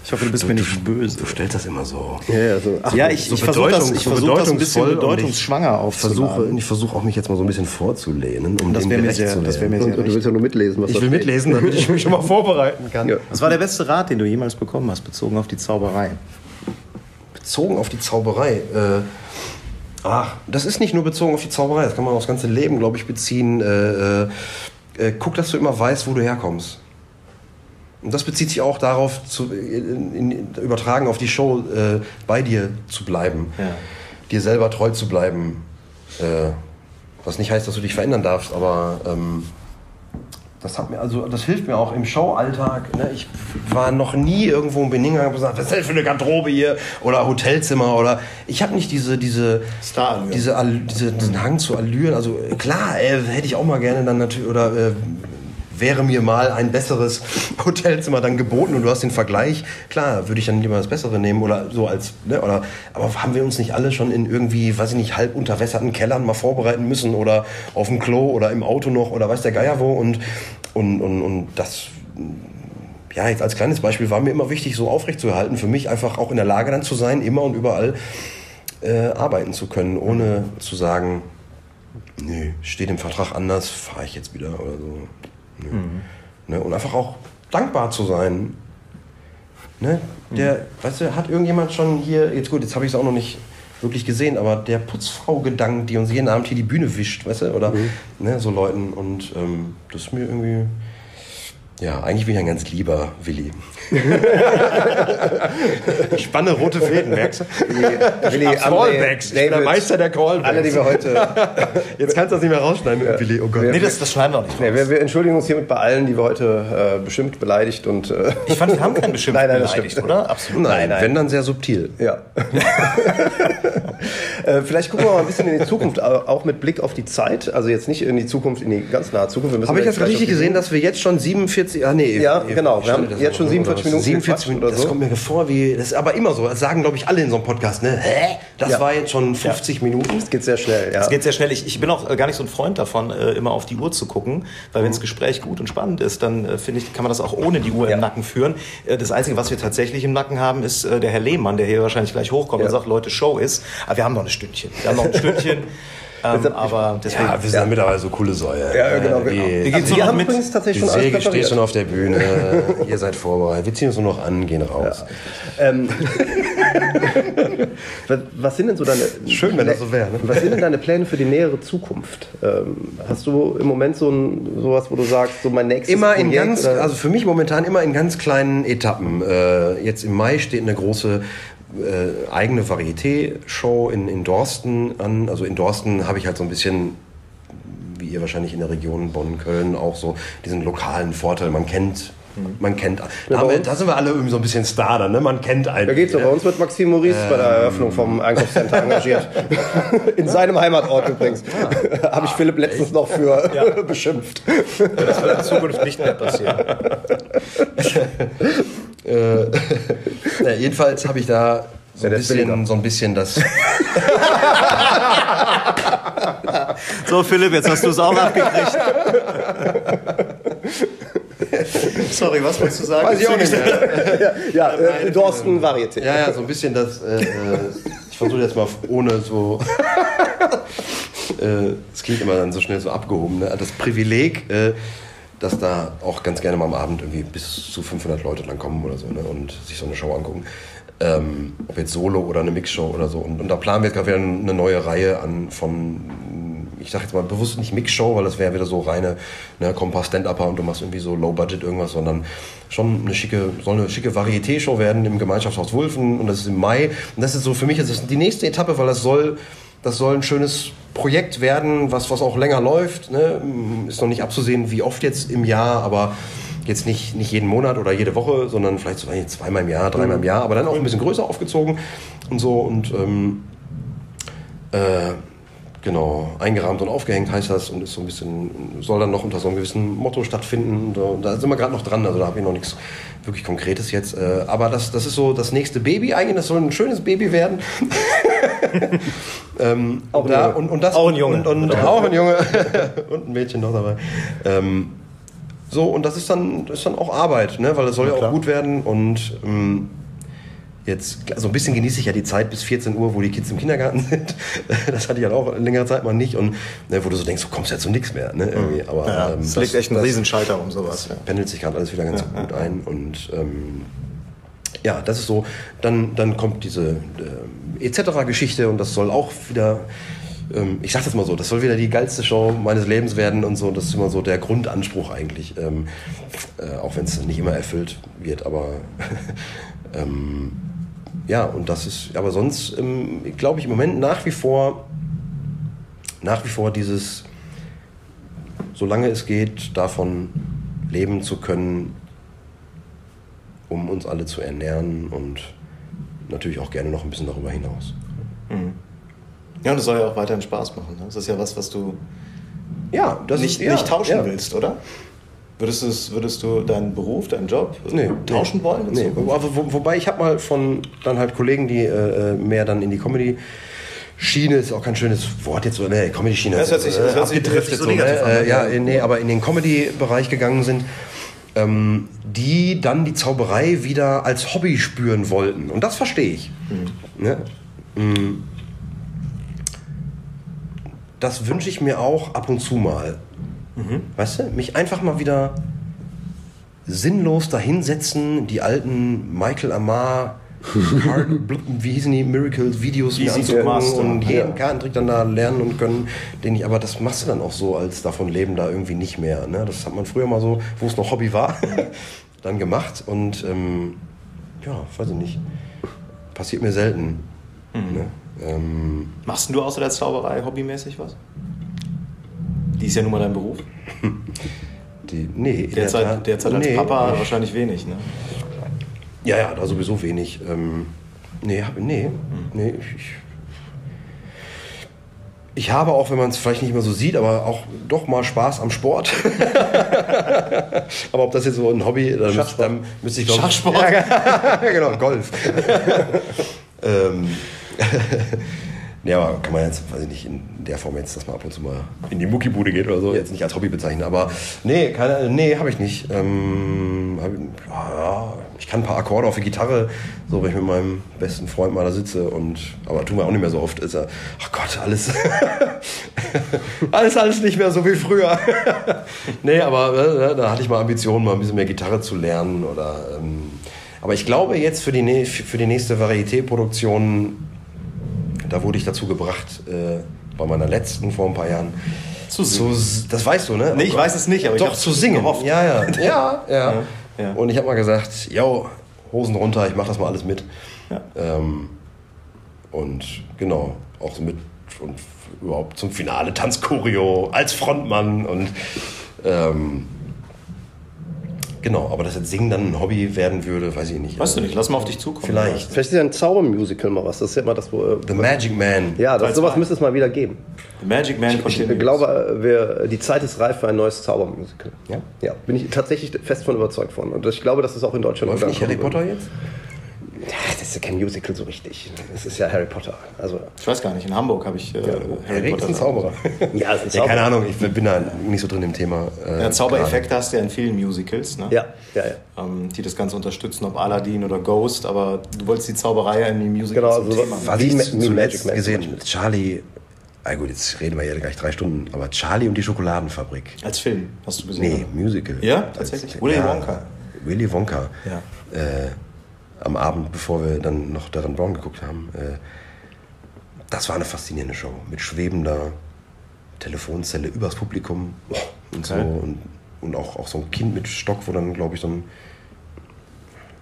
Ich hoffe, du bist du, mir nicht böse. Du stellst das immer so. Ja, so, ach, ja ich, so ich versuche das, ich versuch das ein bisschen bedeutungsschwanger aufzuladen. Ich versuche auch mich jetzt mal so ein bisschen vorzulehnen, um das wäre mir sehr, das wäre mir sehr. Und, du willst ja nur mitlesen, was Ich will mitlesen, damit ich mich schon mal vorbereiten kann. Ja. Was war der beste Rat, den du jemals bekommen hast, bezogen auf die Zauberei? Bezogen auf die Zauberei. Äh, ach, das ist nicht nur bezogen auf die Zauberei. Das kann man aufs ganze Leben, glaube ich, beziehen. Äh, äh, äh guck, dass du immer weißt, wo du herkommst. Und das bezieht sich auch darauf, zu, in, in, übertragen auf die Show, äh, bei dir zu bleiben, ja. dir selber treu zu bleiben. Äh, was nicht heißt, dass du dich verändern darfst, aber ähm, das hat mir also das hilft mir auch im Showalltag. Ne? Ich war noch nie irgendwo in Benin und gesagt, was ist das für eine Garderobe hier oder Hotelzimmer oder ich habe nicht diese diese Star diese, diese diesen Hang zu Allüren. Also klar, äh, hätte ich auch mal gerne dann natürlich oder äh, wäre mir mal ein besseres Hotelzimmer dann geboten und du hast den Vergleich, klar, würde ich dann lieber das Bessere nehmen oder so als, ne, oder, aber haben wir uns nicht alle schon in irgendwie, weiß ich nicht, halb unterwässerten Kellern mal vorbereiten müssen oder auf dem Klo oder im Auto noch oder weiß der Geier wo und, und, und, und das, ja, jetzt als kleines Beispiel war mir immer wichtig, so aufrecht zu erhalten, für mich einfach auch in der Lage dann zu sein, immer und überall äh, arbeiten zu können, ohne zu sagen, nee, steht im Vertrag anders, fahre ich jetzt wieder oder so. Ne? Mhm. Ne? Und einfach auch dankbar zu sein. Ne? Der, mhm. weißt du, hat irgendjemand schon hier, jetzt gut, jetzt habe ich es auch noch nicht wirklich gesehen, aber der Putzfrau gedankt, die uns jeden Abend hier die Bühne wischt, weißt du, oder mhm. ne, so Leuten. Und ähm, das ist mir irgendwie ja, eigentlich bin ich ein ganz lieber Willi. Spanne rote Fäden, merkst du? Willi, Willi Callbacks. Ich bin der Meister der Callbacks. Alle, die wir heute. Jetzt kannst du das nicht mehr rausschneiden mit ja. Willi. Oh Gott. Nee, das, das schneiden wir auch nicht. Nee, wir, wir, entschuldigen uns hiermit bei allen, die wir heute äh, beschimpft, beleidigt und. Äh ich fand, wir haben keinen beschimpft nein, nein, beleidigt, oder? Absolut. Nein, nein, nein. Wenn dann sehr subtil. Ja. äh, vielleicht gucken wir mal ein bisschen in die Zukunft, auch mit Blick auf die Zeit. Also jetzt nicht in die Zukunft, in die ganz nahe Zukunft. Habe ich das richtig gesehen, dass wir jetzt schon 47 47, ah nee. Ja, genau. Wir haben jetzt schon 47 Minuten 47 Minuten, das so. kommt mir vor wie, das ist aber immer so, das sagen glaube ich alle in so einem Podcast, ne? Hä? Das ja. war jetzt schon 50 ja. Minuten. Es geht sehr schnell, ja. Es geht sehr schnell. Ich, ich bin auch äh, gar nicht so ein Freund davon, äh, immer auf die Uhr zu gucken, weil wenn das Gespräch gut und spannend ist, dann äh, finde ich, kann man das auch ohne die Uhr ja. im Nacken führen. Das Einzige, was wir tatsächlich im Nacken haben, ist der Herr Lehmann, der hier wahrscheinlich gleich hochkommt und sagt, Leute, Show ist. Aber wir haben noch ein Stündchen. Wir haben noch ein Stündchen. Ähm, aber deswegen, ja, wir sind ja mittlerweile so coole Säue. Ja, genau. genau. Wie, also wir haben mit, übrigens tatsächlich die schon Säge steht schon auf der Bühne. Ihr seid vorbereitet. Wir ziehen uns nur noch an, gehen raus. Ja. Ähm, was sind denn so deine Schön, wenn das so wäre. Ne? Was sind denn deine Pläne für die nähere Zukunft? Ähm, hast du im Moment so ein, sowas, wo du sagst, so mein nächstes Immer in Projekt, ganz, oder? also für mich momentan immer in ganz kleinen Etappen. Äh, jetzt im Mai steht eine große äh, eigene Varieté-Show in, in Dorsten an. Also in Dorsten habe ich halt so ein bisschen, wie ihr wahrscheinlich in der Region Bonn, Köln, auch so diesen lokalen Vorteil. Man kennt man kennt, da, wir, da, sind wir alle irgendwie so ein bisschen Star dann, ne? man kennt einen. Da geht's so, bei uns wird Maxim Maurice ähm. bei der Eröffnung vom Einkaufscenter engagiert. In seinem Heimatort übrigens. Ja. Habe ich Philipp letztens noch für ja. beschimpft. Das wird in Zukunft nicht mehr passieren. äh, ja, jedenfalls habe ich da so, ein bisschen, so ein bisschen das. so, Philipp, jetzt hast du es auch abgekriegt. Sorry, was wolltest du sagen? Weiß ich auch nicht ja, äh, Dorsten Varieté. Ja, ja, so ein bisschen das. Äh, äh ich versuche jetzt mal ohne so. Äh, es klingt immer dann so schnell so abgehoben. Ne? Das Privileg, äh, dass da auch ganz gerne mal am Abend irgendwie bis zu 500 Leute lang kommen oder so ne? und sich so eine Show angucken. Ähm, ob jetzt Solo oder eine Mixshow oder so. Und, und da planen wir jetzt gerade wieder eine neue Reihe an von ich sage jetzt mal bewusst nicht Mixshow, weil das wäre wieder so reine, ne, komm paar Stand-Upper und du machst irgendwie so Low-Budget irgendwas, sondern schon eine schicke, soll eine schicke Varieté-Show werden im Gemeinschaftshaus Wulfen und das ist im Mai. Und das ist so für mich das ist die nächste Etappe, weil das soll, das soll ein schönes Projekt werden, was, was auch länger läuft. Ne? Ist noch nicht abzusehen, wie oft jetzt im Jahr, aber jetzt nicht, nicht jeden Monat oder jede Woche, sondern vielleicht so zweimal im Jahr, dreimal im Jahr, aber dann auch ein bisschen größer aufgezogen und so und ähm, äh, Genau, eingerahmt und aufgehängt heißt das und ist so ein bisschen, soll dann noch unter so einem gewissen Motto stattfinden. Da, da sind wir gerade noch dran, also da habe ich noch nichts wirklich Konkretes jetzt. Äh, aber das, das ist so das nächste Baby eigentlich, das soll ein schönes Baby werden. ähm, auch, da, und, und das, auch ein Junge. Und, und auch ein Junge und ein Mädchen noch dabei. Ähm, so, und das ist dann, ist dann auch Arbeit, ne? weil das soll ja, ja auch gut werden und ähm, Jetzt, so also ein bisschen genieße ich ja die Zeit bis 14 Uhr, wo die Kids im Kindergarten sind. Das hatte ich ja halt auch längere Zeit mal nicht. Und ne, wo du so denkst, du kommst ja zu nichts mehr. Ne, irgendwie. Aber, ja, ähm, das legt echt einen Riesenschalter um sowas. Ja. pendelt sich gerade alles wieder ganz ja, gut ja. ein. Und ähm, ja, das ist so. Dann, dann kommt diese äh, etc-Geschichte und das soll auch wieder ähm, ich sag das mal so, das soll wieder die geilste Show meines Lebens werden und so. Das ist immer so der Grundanspruch eigentlich. Ähm, äh, auch wenn es nicht immer erfüllt wird, aber ähm, ja, und das ist, aber sonst ähm, glaube ich im Moment nach wie vor, nach wie vor dieses, solange es geht, davon leben zu können, um uns alle zu ernähren und natürlich auch gerne noch ein bisschen darüber hinaus. Mhm. Ja, und das soll ja auch weiterhin Spaß machen. Ne? Das ist ja was, was du ja, das nicht, ist, ja, nicht tauschen ja. willst, oder? Würdest, du, würdest du deinen Beruf, deinen Job nee, tauschen nee, wollen? Nee, aber wo, wobei ich habe mal von dann halt Kollegen, die äh, mehr dann in die Comedy Schiene ist auch kein schönes Wort jetzt so, ne, Comedy Schiene. Das hört sich, das hört abgedriftet so, ne? äh, ja, nee, aber in den Comedy Bereich gegangen sind, ähm, die dann die Zauberei wieder als Hobby spüren wollten und das verstehe ich. Mhm. Ne? Mhm. Das wünsche ich mir auch ab und zu mal. Mhm. Weißt du, mich einfach mal wieder sinnlos dahinsetzen, die alten Michael Amar, wie hießen die, Miracles Videos mir anzugucken und jeden ja. Kartentrick dann da lernen und können, den ich, aber das machst du dann auch so, als davon leben da irgendwie nicht mehr. Ne? Das hat man früher mal so, wo es noch Hobby war, dann gemacht und ähm, ja, weiß ich nicht, passiert mir selten. Mhm. Ne? Ähm, Machst du außer der Zauberei hobbymäßig was? Die ist ja nun mal dein Beruf. Die, nee, derzeit, der derzeit als nee, Papa nicht. wahrscheinlich wenig, ne? Ja, ja, da sowieso wenig. Ähm, nee, nee, hm. nee, ich, ich habe auch, wenn man es vielleicht nicht mehr so sieht, aber auch doch mal Spaß am Sport. aber ob das jetzt so ein Hobby, dann, müsste, dann müsste ich glaube Schachsport. Ja, genau, Golf. ähm, ja, aber kann man jetzt, weiß ich nicht, in der Form jetzt, dass man ab und zu mal in die Muckibude geht oder so, jetzt nicht als Hobby bezeichnen. Aber nee, keine, nee, habe ich nicht. Ähm, hab, ja, ich kann ein paar Akkorde auf der Gitarre, so wenn ich mit meinem besten Freund mal da sitze und aber tun wir auch nicht mehr so oft. Ist er, ach Gott, alles, alles, alles nicht mehr so wie früher. nee, aber äh, da hatte ich mal Ambitionen, mal ein bisschen mehr Gitarre zu lernen oder. Ähm, aber ich glaube jetzt für die, für die nächste Varieté-Produktion da wurde ich dazu gebracht, äh, bei meiner letzten vor ein paar Jahren. Zu singen. Zu, das weißt du, ne? Nee, ich weiß es nicht, aber Doch, zu singen. Gehofft. Ja, ja. ja, ja. ja. Und ich habe mal gesagt, yo, Hosen runter, ich mache das mal alles mit. Ja. Ähm, und genau, auch so mit und überhaupt zum Finale Tanzchoreo als Frontmann und ähm, Genau, aber dass jetzt Singen dann ein Hobby werden würde, weiß ich nicht. Weißt du nicht, lass mal auf dich zukommen. Vielleicht. Vielleicht ist ja ein Zaubermusical mal was. Das ist ja immer das, wo. The Magic Man. Ja, das, sowas müsste es mal wieder geben. The Magic Man Ich, ich glaube, wir, die Zeit ist reif für ein neues Zaubermusical. Ja? Ja, bin ich tatsächlich fest von überzeugt von. Und ich glaube, dass es auch in Deutschland Läuft nicht Harry Potter wird. jetzt? Ja, Das ist ja kein Musical so richtig. Es ist ja Harry Potter. Also, Ich weiß gar nicht, in Hamburg habe ich äh, Harry ist ein Zauberer. ja, ist ein Ja, Zauber. keine Ahnung, ich bin da nicht so drin im Thema. Äh, Ja, Zaubereffekte hast du ja in vielen Musicals, ne? Ja, ja, ja. Ähm, die das Ganze unterstützen, ob Aladdin oder Ghost, aber du wolltest die Zauberei in die Musicals Genau, zum also Thema was- ich zuletzt Magic Man gesehen. Charlie, ah gut, jetzt reden wir ja gleich drei Stunden, aber Charlie und die Schokoladenfabrik. Als Film hast du gesehen. Nee? Musical. Ja, tatsächlich? Als- Willy ja, Wonka. Willy Wonka. Ja. Äh, am Abend, bevor wir dann noch Darren Brown geguckt haben. Äh, das war eine faszinierende Show. Mit schwebender Telefonzelle übers Publikum und so. Und, und auch, auch so ein Kind mit Stock, wo dann, glaube ich, so ein,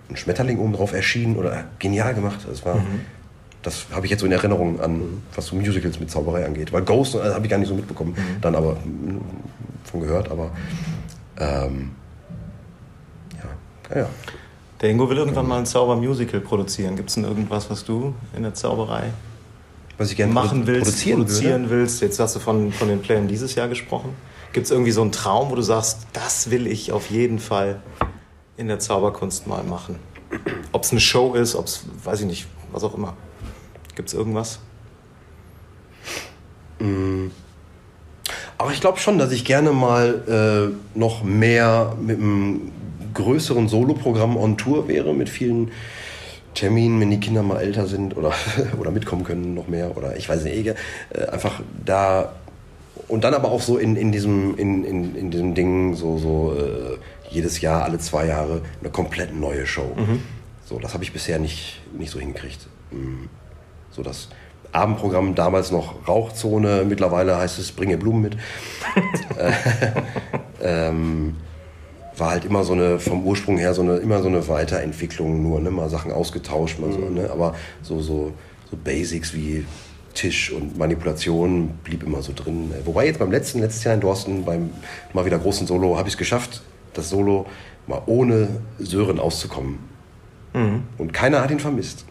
ein Schmetterling oben drauf erschien. Oder genial gemacht. Das war. Das habe ich jetzt so in Erinnerung an, was so Musicals mit Zauberei angeht. Weil Ghost äh, habe ich gar nicht so mitbekommen, dann aber mm, von gehört, aber ähm, ja, ja, ja. Der Ingo will irgendwann mal ein Zaubermusical produzieren. Gibt es denn irgendwas, was du in der Zauberei Was ich gerne machen willst, produzieren, produzieren würde. willst? Jetzt hast du von, von den Plänen dieses Jahr gesprochen. Gibt es irgendwie so einen Traum, wo du sagst, das will ich auf jeden Fall in der Zauberkunst mal machen? Ob es eine Show ist, ob es, weiß ich nicht, was auch immer. Gibt es irgendwas? Aber ich glaube schon, dass ich gerne mal äh, noch mehr mit einem größeren Soloprogramm on Tour wäre, mit vielen Terminen, wenn die Kinder mal älter sind oder, oder mitkommen können, noch mehr. Oder ich weiß nicht, äh, einfach da. Und dann aber auch so in, in, diesem, in, in, in diesem Ding, so, so äh, jedes Jahr, alle zwei Jahre, eine komplett neue Show. So, das habe ich bisher nicht, nicht so hingekriegt. Mm. So das Abendprogramm damals noch Rauchzone, mittlerweile heißt es Bringe Blumen mit. Äh, ähm, war halt immer so eine, vom Ursprung her, so eine, immer so eine Weiterentwicklung, nur ne, mal Sachen ausgetauscht, mal so, ne, aber so, so, so Basics wie Tisch und Manipulation blieb immer so drin. Wobei jetzt beim letzten, letztes Jahr in Dorsten, beim mal wieder großen Solo, habe ich es geschafft, das Solo mal ohne Sören auszukommen. Und keiner hat ihn vermisst.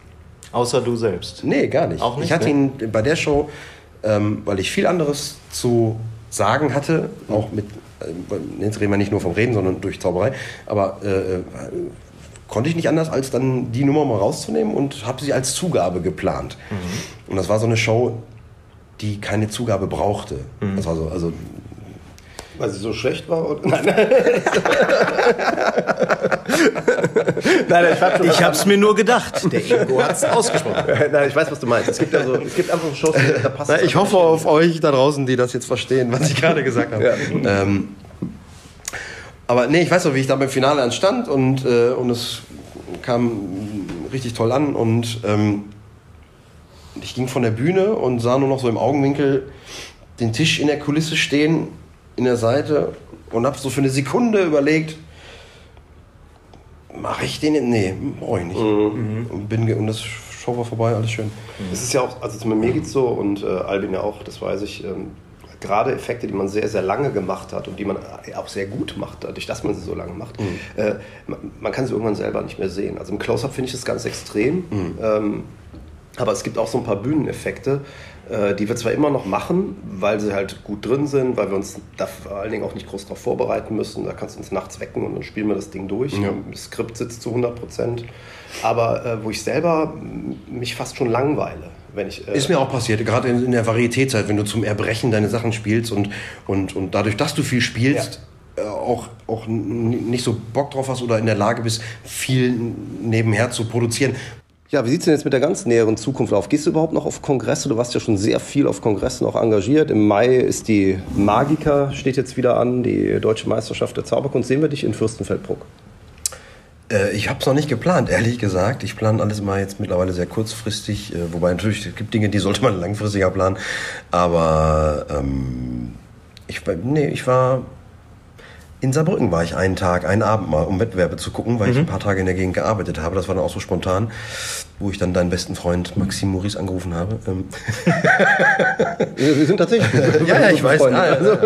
Außer du selbst. Nee, gar nicht. Auch nicht, ich hatte ne? ihn bei der Show, ähm, weil ich viel anderes zu sagen hatte, auch mit, äh, jetzt reden wir nicht nur vom Reden, sondern durch Zauberei, aber äh, äh, konnte ich nicht anders, als dann die Nummer mal rauszunehmen und habe sie als Zugabe geplant. Mhm. Und das war so eine Show, die keine Zugabe brauchte. Mhm. Das war so, also Weil sie so schlecht war? Oder? Nein, nein, ich, hab Ich hab's mir nur gedacht. Der Ingo hat's ausgesprochen. Nein, ich weiß, was du meinst. Es gibt, also, es gibt einfach so Shows, da passt Na, es ich hoffe auf euch da draußen, die das jetzt verstehen, was ich gerade gesagt habe. Ja. Ähm, aber nee, ich weiß noch, wie ich da beim Finale anstand und, äh, und es kam richtig toll an und ähm, ich ging von der Bühne und sah nur noch so im Augenwinkel den Tisch in der Kulisse stehen, in der Seite und habe so für eine Sekunde überlegt, mache ich den? Nee, brauche ich nicht. Und, bin, und das Show war vorbei, alles schön. Es ist ja auch, also mit mir geht's so und äh, Albin ja auch, das weiß ich. Ähm, gerade Effekte, die man sehr, sehr lange gemacht hat und die man auch sehr gut macht, dadurch, dass man sie so lange macht, äh, man, man kann sie irgendwann selber nicht mehr sehen. Also im Close-Up finde ich das ganz extrem. Ähm, Aber es gibt auch so ein paar Bühneneffekte, äh, die wir zwar immer noch machen, weil sie halt gut drin sind, weil wir uns da vor allen Dingen auch nicht groß darauf vorbereiten müssen. Da kannst du uns nachts wecken und dann spielen wir das Ding durch. Ja. Das Skript sitzt zu 100 Prozent. Aber äh, wo ich selber mich fast schon langweile. Wenn ich, äh ist mir auch passiert, gerade in, in der Varietézeit, wenn du zum Erbrechen deine Sachen spielst und, und, und dadurch, dass du viel spielst, ja. äh, auch, auch nicht so Bock drauf hast oder in der Lage bist, viel nebenher zu produzieren. Ja, wie sieht es denn jetzt mit der ganz näheren Zukunft auf? Gehst du überhaupt noch auf Kongresse? Du warst ja schon sehr viel auf Kongressen auch engagiert. Im Mai ist die Magica, steht jetzt wieder an, die Deutsche Meisterschaft der Zauberkunst. Sehen wir dich in Fürstenfeldbruck? Äh, ich habe es noch nicht geplant, ehrlich gesagt. Ich plane alles mal jetzt mittlerweile sehr kurzfristig. Äh, wobei natürlich, es gibt Dinge, die sollte man langfristiger planen. Aber ähm, ich, nee, ich war in Saarbrücken war ich einen Tag, einen Abend mal, um Wettbewerbe zu gucken, weil mhm. ich ein paar Tage in der Gegend gearbeitet habe. Das war dann auch so spontan, wo ich dann deinen besten Freund Maxim Maurice angerufen habe. Ähm. Wir sind tatsächlich. ja, ja, ich weiß. Ja, also,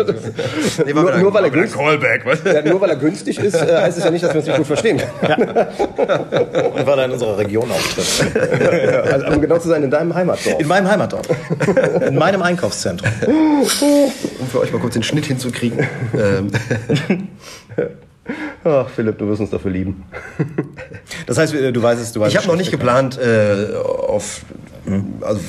nee, nur, nur, weil er günstig, Callback, ja, nur weil er günstig ist, äh, heißt es ja nicht, dass wir uns nicht gut verstehen. Ja. Und weil er in unserer Region auftritt. also, um genau zu sein, in deinem Heimatdorf. In meinem Heimatdorf. In meinem Einkaufszentrum. Um für euch mal kurz den Schnitt hinzukriegen. Ähm. Ach, Philipp, du wirst uns dafür lieben. Das heißt, du weißt es, du weißt Ich habe noch nicht geplant, äh, auf also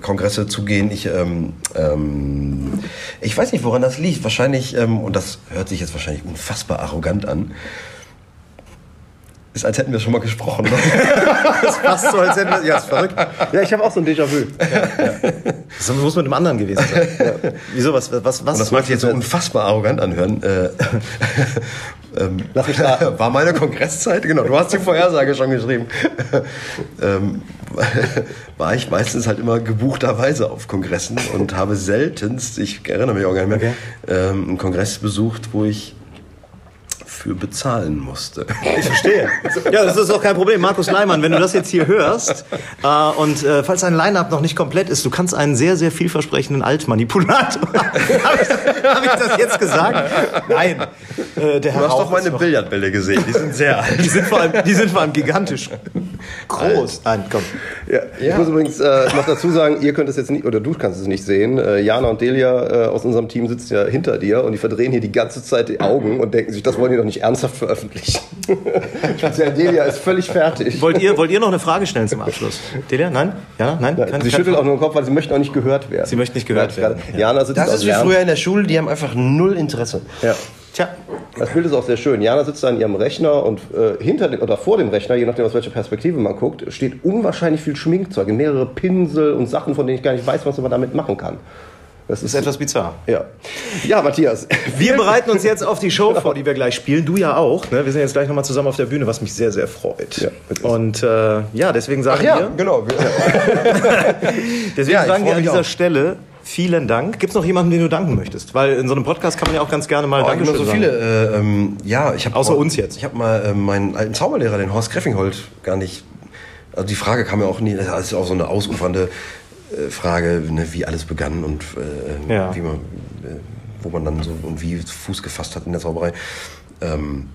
Kongresse zu gehen. Ich, ähm, ähm, ich weiß nicht, woran das liegt. Wahrscheinlich, ähm, und das hört sich jetzt wahrscheinlich unfassbar arrogant an, ist, als hätten wir schon mal gesprochen. das passt so, als hätten wir. Ja, ist verrückt. Ja, ich habe auch so ein Déjà-vu. Ja, ja. Das muss mit dem anderen gewesen sein. Ja. Wieso? Was, was, was? Und das mag sich jetzt so unfassbar arrogant anhören. Äh, ähm, Lass mich raten. War meine Kongresszeit, genau. Du hast die Vorhersage schon geschrieben. ähm, war ich meistens halt immer gebuchterweise auf Kongressen und habe seltenst, ich erinnere mich auch gar nicht mehr, okay. ähm, einen Kongress besucht, wo ich für bezahlen musste. Ich verstehe. Ja, das ist auch kein Problem. Markus Leimann, wenn du das jetzt hier hörst äh, und äh, falls dein Line-Up noch nicht komplett ist, du kannst einen sehr, sehr vielversprechenden Altmanipulator. Habe ich, hab ich, das jetzt gesagt? Nein. Äh, du hast doch meine Billardbälle gesehen. Die sind sehr alt. Die sind vor allem, die sind vor allem gigantisch groß. Nein, komm. Ja, ja. Ich muss übrigens äh, noch dazu sagen, ihr könnt es jetzt nicht, oder du kannst es nicht sehen. Äh, Jana und Delia äh, aus unserem Team sitzen ja hinter dir und die verdrehen hier die ganze Zeit die Augen und denken sich, das wollen die doch nicht ernsthaft veröffentlichen. Speziell Delia ist völlig fertig. Wollt ihr, wollt ihr noch eine Frage stellen zum Abschluss? Delia, nein? Ja, nein? nein sie schüttelt auch nur den Kopf, weil sie möchten auch nicht gehört werden. Sie möchten nicht gehört werden. Ja. Jana sitzt das ist wie früher in der Schule, die haben einfach null Interesse. Ja. Tja. Das Bild ist auch sehr schön. Jana sitzt da an ihrem Rechner und äh, hinter dem, oder vor dem Rechner, je nachdem aus welcher Perspektive man guckt, steht unwahrscheinlich viel Schminkzeug, mehrere Pinsel und Sachen, von denen ich gar nicht weiß, was man damit machen kann. Das ist, ist etwas bizarr. Ja. Ja, Matthias. Wir bereiten uns jetzt auf die Show vor, die wir gleich spielen. Du ja auch. Ne? Wir sind jetzt gleich nochmal zusammen auf der Bühne, was mich sehr, sehr freut. Ja, und äh, ja, deswegen sagen Ach ja, wir. Genau. deswegen ja, sagen wir an dieser auch. Stelle vielen Dank. Gibt es noch jemanden, den du danken möchtest? Weil in so einem Podcast kann man ja auch ganz gerne mal oh, Dankeschön so sagen. viele. Äh, ähm, ja, ich habe außer mal, uns jetzt. Ich habe mal äh, meinen alten Zauberlehrer, den Horst Greffinghold, gar nicht. Also die Frage kam ja auch nie. Das ist auch so eine ausufernde Frage, ne, wie alles begann und äh, ja. wie man, äh, wo man dann so und wie Fuß gefasst hat in der Zauberei. Ähm,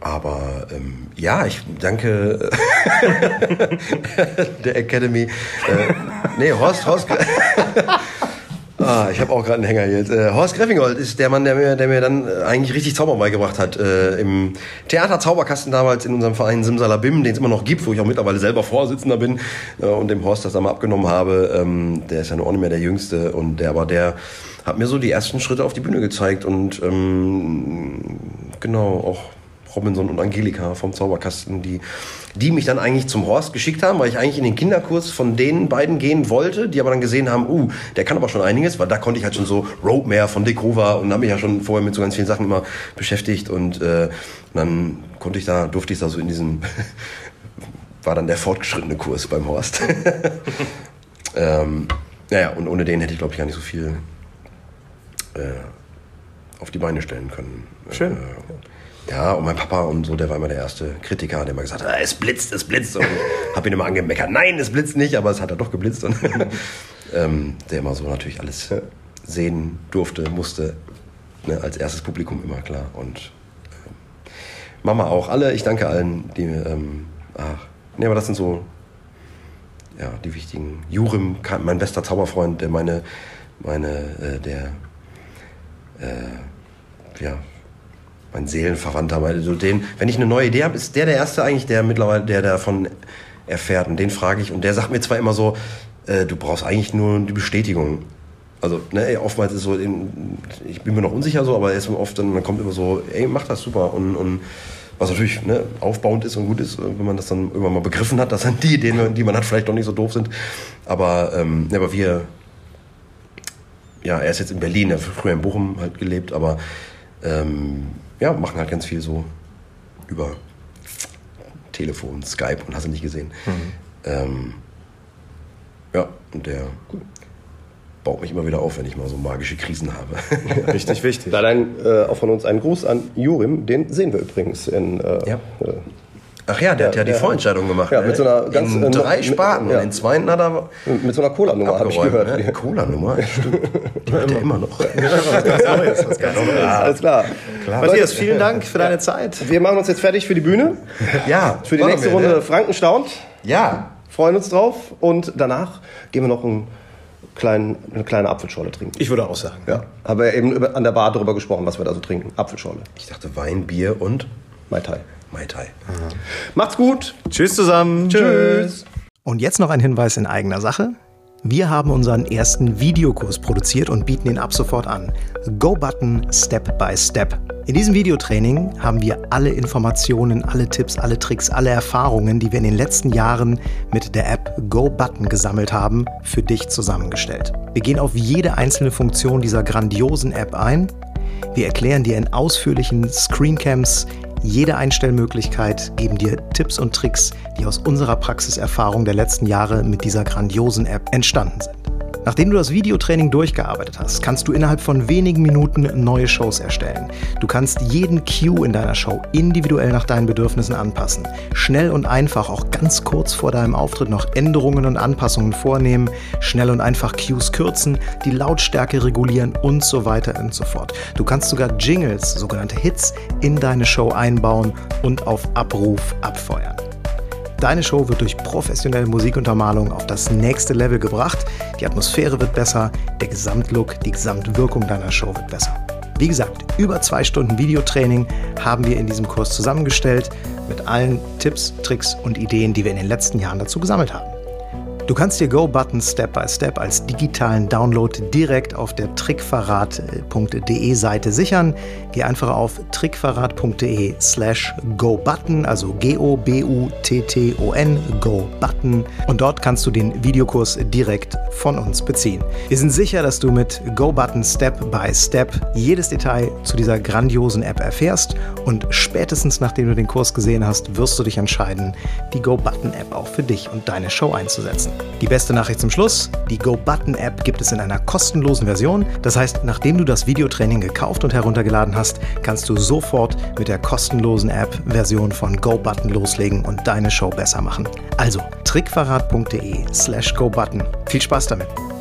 aber ähm, ja, ich danke der Academy. Äh, nee, Horst, Horst. Ah, ich habe auch gerade einen Hänger jetzt. Äh, Horst Greffinghold ist der Mann, der mir, der mir dann äh, eigentlich richtig Zauber beigebracht hat. Äh, Im Theater Zauberkasten damals in unserem Verein Simsalabim, den es immer noch gibt, wo ich auch mittlerweile selber Vorsitzender bin äh, und dem Horst das dann mal abgenommen habe. Ähm, der ist ja auch nicht mehr der Jüngste und der aber der hat mir so die ersten Schritte auf die Bühne gezeigt und ähm, genau auch Robinson und Angelika vom Zauberkasten, die, die mich dann eigentlich zum Horst geschickt haben, weil ich eigentlich in den Kinderkurs von den beiden gehen wollte, die aber dann gesehen haben, uh, der kann aber schon einiges, weil da konnte ich halt schon so Roadmare von Dick Rover und habe mich ja schon vorher mit so ganz vielen Sachen immer beschäftigt und äh, dann konnte ich da, durfte ich da so in diesem, war dann der fortgeschrittene Kurs beim Horst. ähm, naja, und ohne den hätte ich glaube ich gar nicht so viel äh, auf die Beine stellen können. Schön. Äh, ja, und mein Papa und so, der war immer der erste Kritiker, der immer gesagt hat, ah, es blitzt, es blitzt. Und hab ihn immer angemeckert, nein, es blitzt nicht, aber es hat er doch geblitzt. Und ähm, der immer so natürlich alles sehen durfte, musste. Ne, als erstes Publikum immer, klar. Und äh, Mama auch, alle, ich danke allen, die, ähm, ach, nee, aber das sind so ja, die wichtigen. Jurim, mein bester Zauberfreund, der meine, meine, äh, der, äh, ja, mein Seelenverwandter, also den, wenn ich eine neue Idee habe, ist der der Erste eigentlich, der mittlerweile, der davon erfährt. Und den frage ich, und der sagt mir zwar immer so, äh, du brauchst eigentlich nur die Bestätigung. Also, ne, oftmals ist so, ich bin mir noch unsicher so, aber er ist oft dann, dann kommt immer so, ey, mach das super. Und, und was natürlich ne, aufbauend ist und gut ist, wenn man das dann irgendwann mal begriffen hat, dass dann die Ideen, die man hat, vielleicht doch nicht so doof sind. Aber, ähm, aber wir, ja, er ist jetzt in Berlin, er hat früher in Bochum halt gelebt, aber ähm, ja, machen halt ganz viel so über Telefon, Skype und hast du nicht gesehen. Mhm. Ähm, ja, und der baut mich immer wieder auf, wenn ich mal so magische Krisen habe. Richtig wichtig. Da dann äh, auch von uns ein Gruß an Jurim, den sehen wir übrigens in. Äh, ja. Äh, Ach ja, der hat ja die Vorentscheidung gemacht. Ja, mit ne? so einer ganz. In äh, drei Sparten. Ja. Und den zweiten hat er. Mit so einer Cola-Nummer, habe ich gehört. Ne? Cola-Nummer? Stimmt. Die hat er immer noch. Alles klar. klar. Matthias, vielen Dank für deine Zeit. Wir machen uns jetzt fertig für die Bühne. Ja. Für die nächste wir, Runde ne? Frankenstaunt. Ja. Freuen uns drauf. Und danach gehen wir noch einen kleinen, eine kleine Apfelschorle trinken. Ich würde auch sagen. Ja. Haben wir eben an der Bar darüber gesprochen, was wir da so trinken. Apfelschorle. Ich dachte Wein, Bier und Mai Tai. Mai Tai. Macht's gut. Tschüss zusammen. Tschüss. Und jetzt noch ein Hinweis in eigener Sache. Wir haben unseren ersten Videokurs produziert und bieten ihn ab sofort an. Go Button Step by Step. In diesem Videotraining haben wir alle Informationen, alle Tipps, alle Tricks, alle Erfahrungen, die wir in den letzten Jahren mit der App Go Button gesammelt haben, für dich zusammengestellt. Wir gehen auf jede einzelne Funktion dieser grandiosen App ein. Wir erklären dir in ausführlichen Screencams jede Einstellmöglichkeit, geben dir Tipps und Tricks, die aus unserer Praxiserfahrung der letzten Jahre mit dieser grandiosen App entstanden sind. Nachdem du das Videotraining durchgearbeitet hast, kannst du innerhalb von wenigen Minuten neue Shows erstellen. Du kannst jeden Cue in deiner Show individuell nach deinen Bedürfnissen anpassen. Schnell und einfach, auch ganz kurz vor deinem Auftritt noch Änderungen und Anpassungen vornehmen, schnell und einfach Cues kürzen, die Lautstärke regulieren und so weiter und so fort. Du kannst sogar Jingles, sogenannte Hits, in deine Show einbauen und auf Abruf abfeuern. Deine Show wird durch professionelle Musikuntermalung auf das nächste Level gebracht. Die Atmosphäre wird besser, der Gesamtlook, die Gesamtwirkung deiner Show wird besser. Wie gesagt, über zwei Stunden Videotraining haben wir in diesem Kurs zusammengestellt mit allen Tipps, Tricks und Ideen, die wir in den letzten Jahren dazu gesammelt haben. Du kannst dir Go-Button Step by Step als digitalen Download direkt auf der trickverrat.de Seite sichern. Geh einfach auf trickverrat.de slash GoButton, also G-O-B-U-T-T-O-N, Go-Button. Und dort kannst du den Videokurs direkt von uns beziehen. Wir sind sicher, dass du mit Go-Button Step by Step jedes Detail zu dieser grandiosen App erfährst und spätestens nachdem du den Kurs gesehen hast, wirst du dich entscheiden, die Go-Button App auch für dich und deine Show einzusetzen. Die beste Nachricht zum Schluss, die Go-Button-App gibt es in einer kostenlosen Version. Das heißt, nachdem du das Videotraining gekauft und heruntergeladen hast, kannst du sofort mit der kostenlosen App-Version von Go-Button loslegen und deine Show besser machen. Also trickverrat.de slash GoButton. Viel Spaß damit!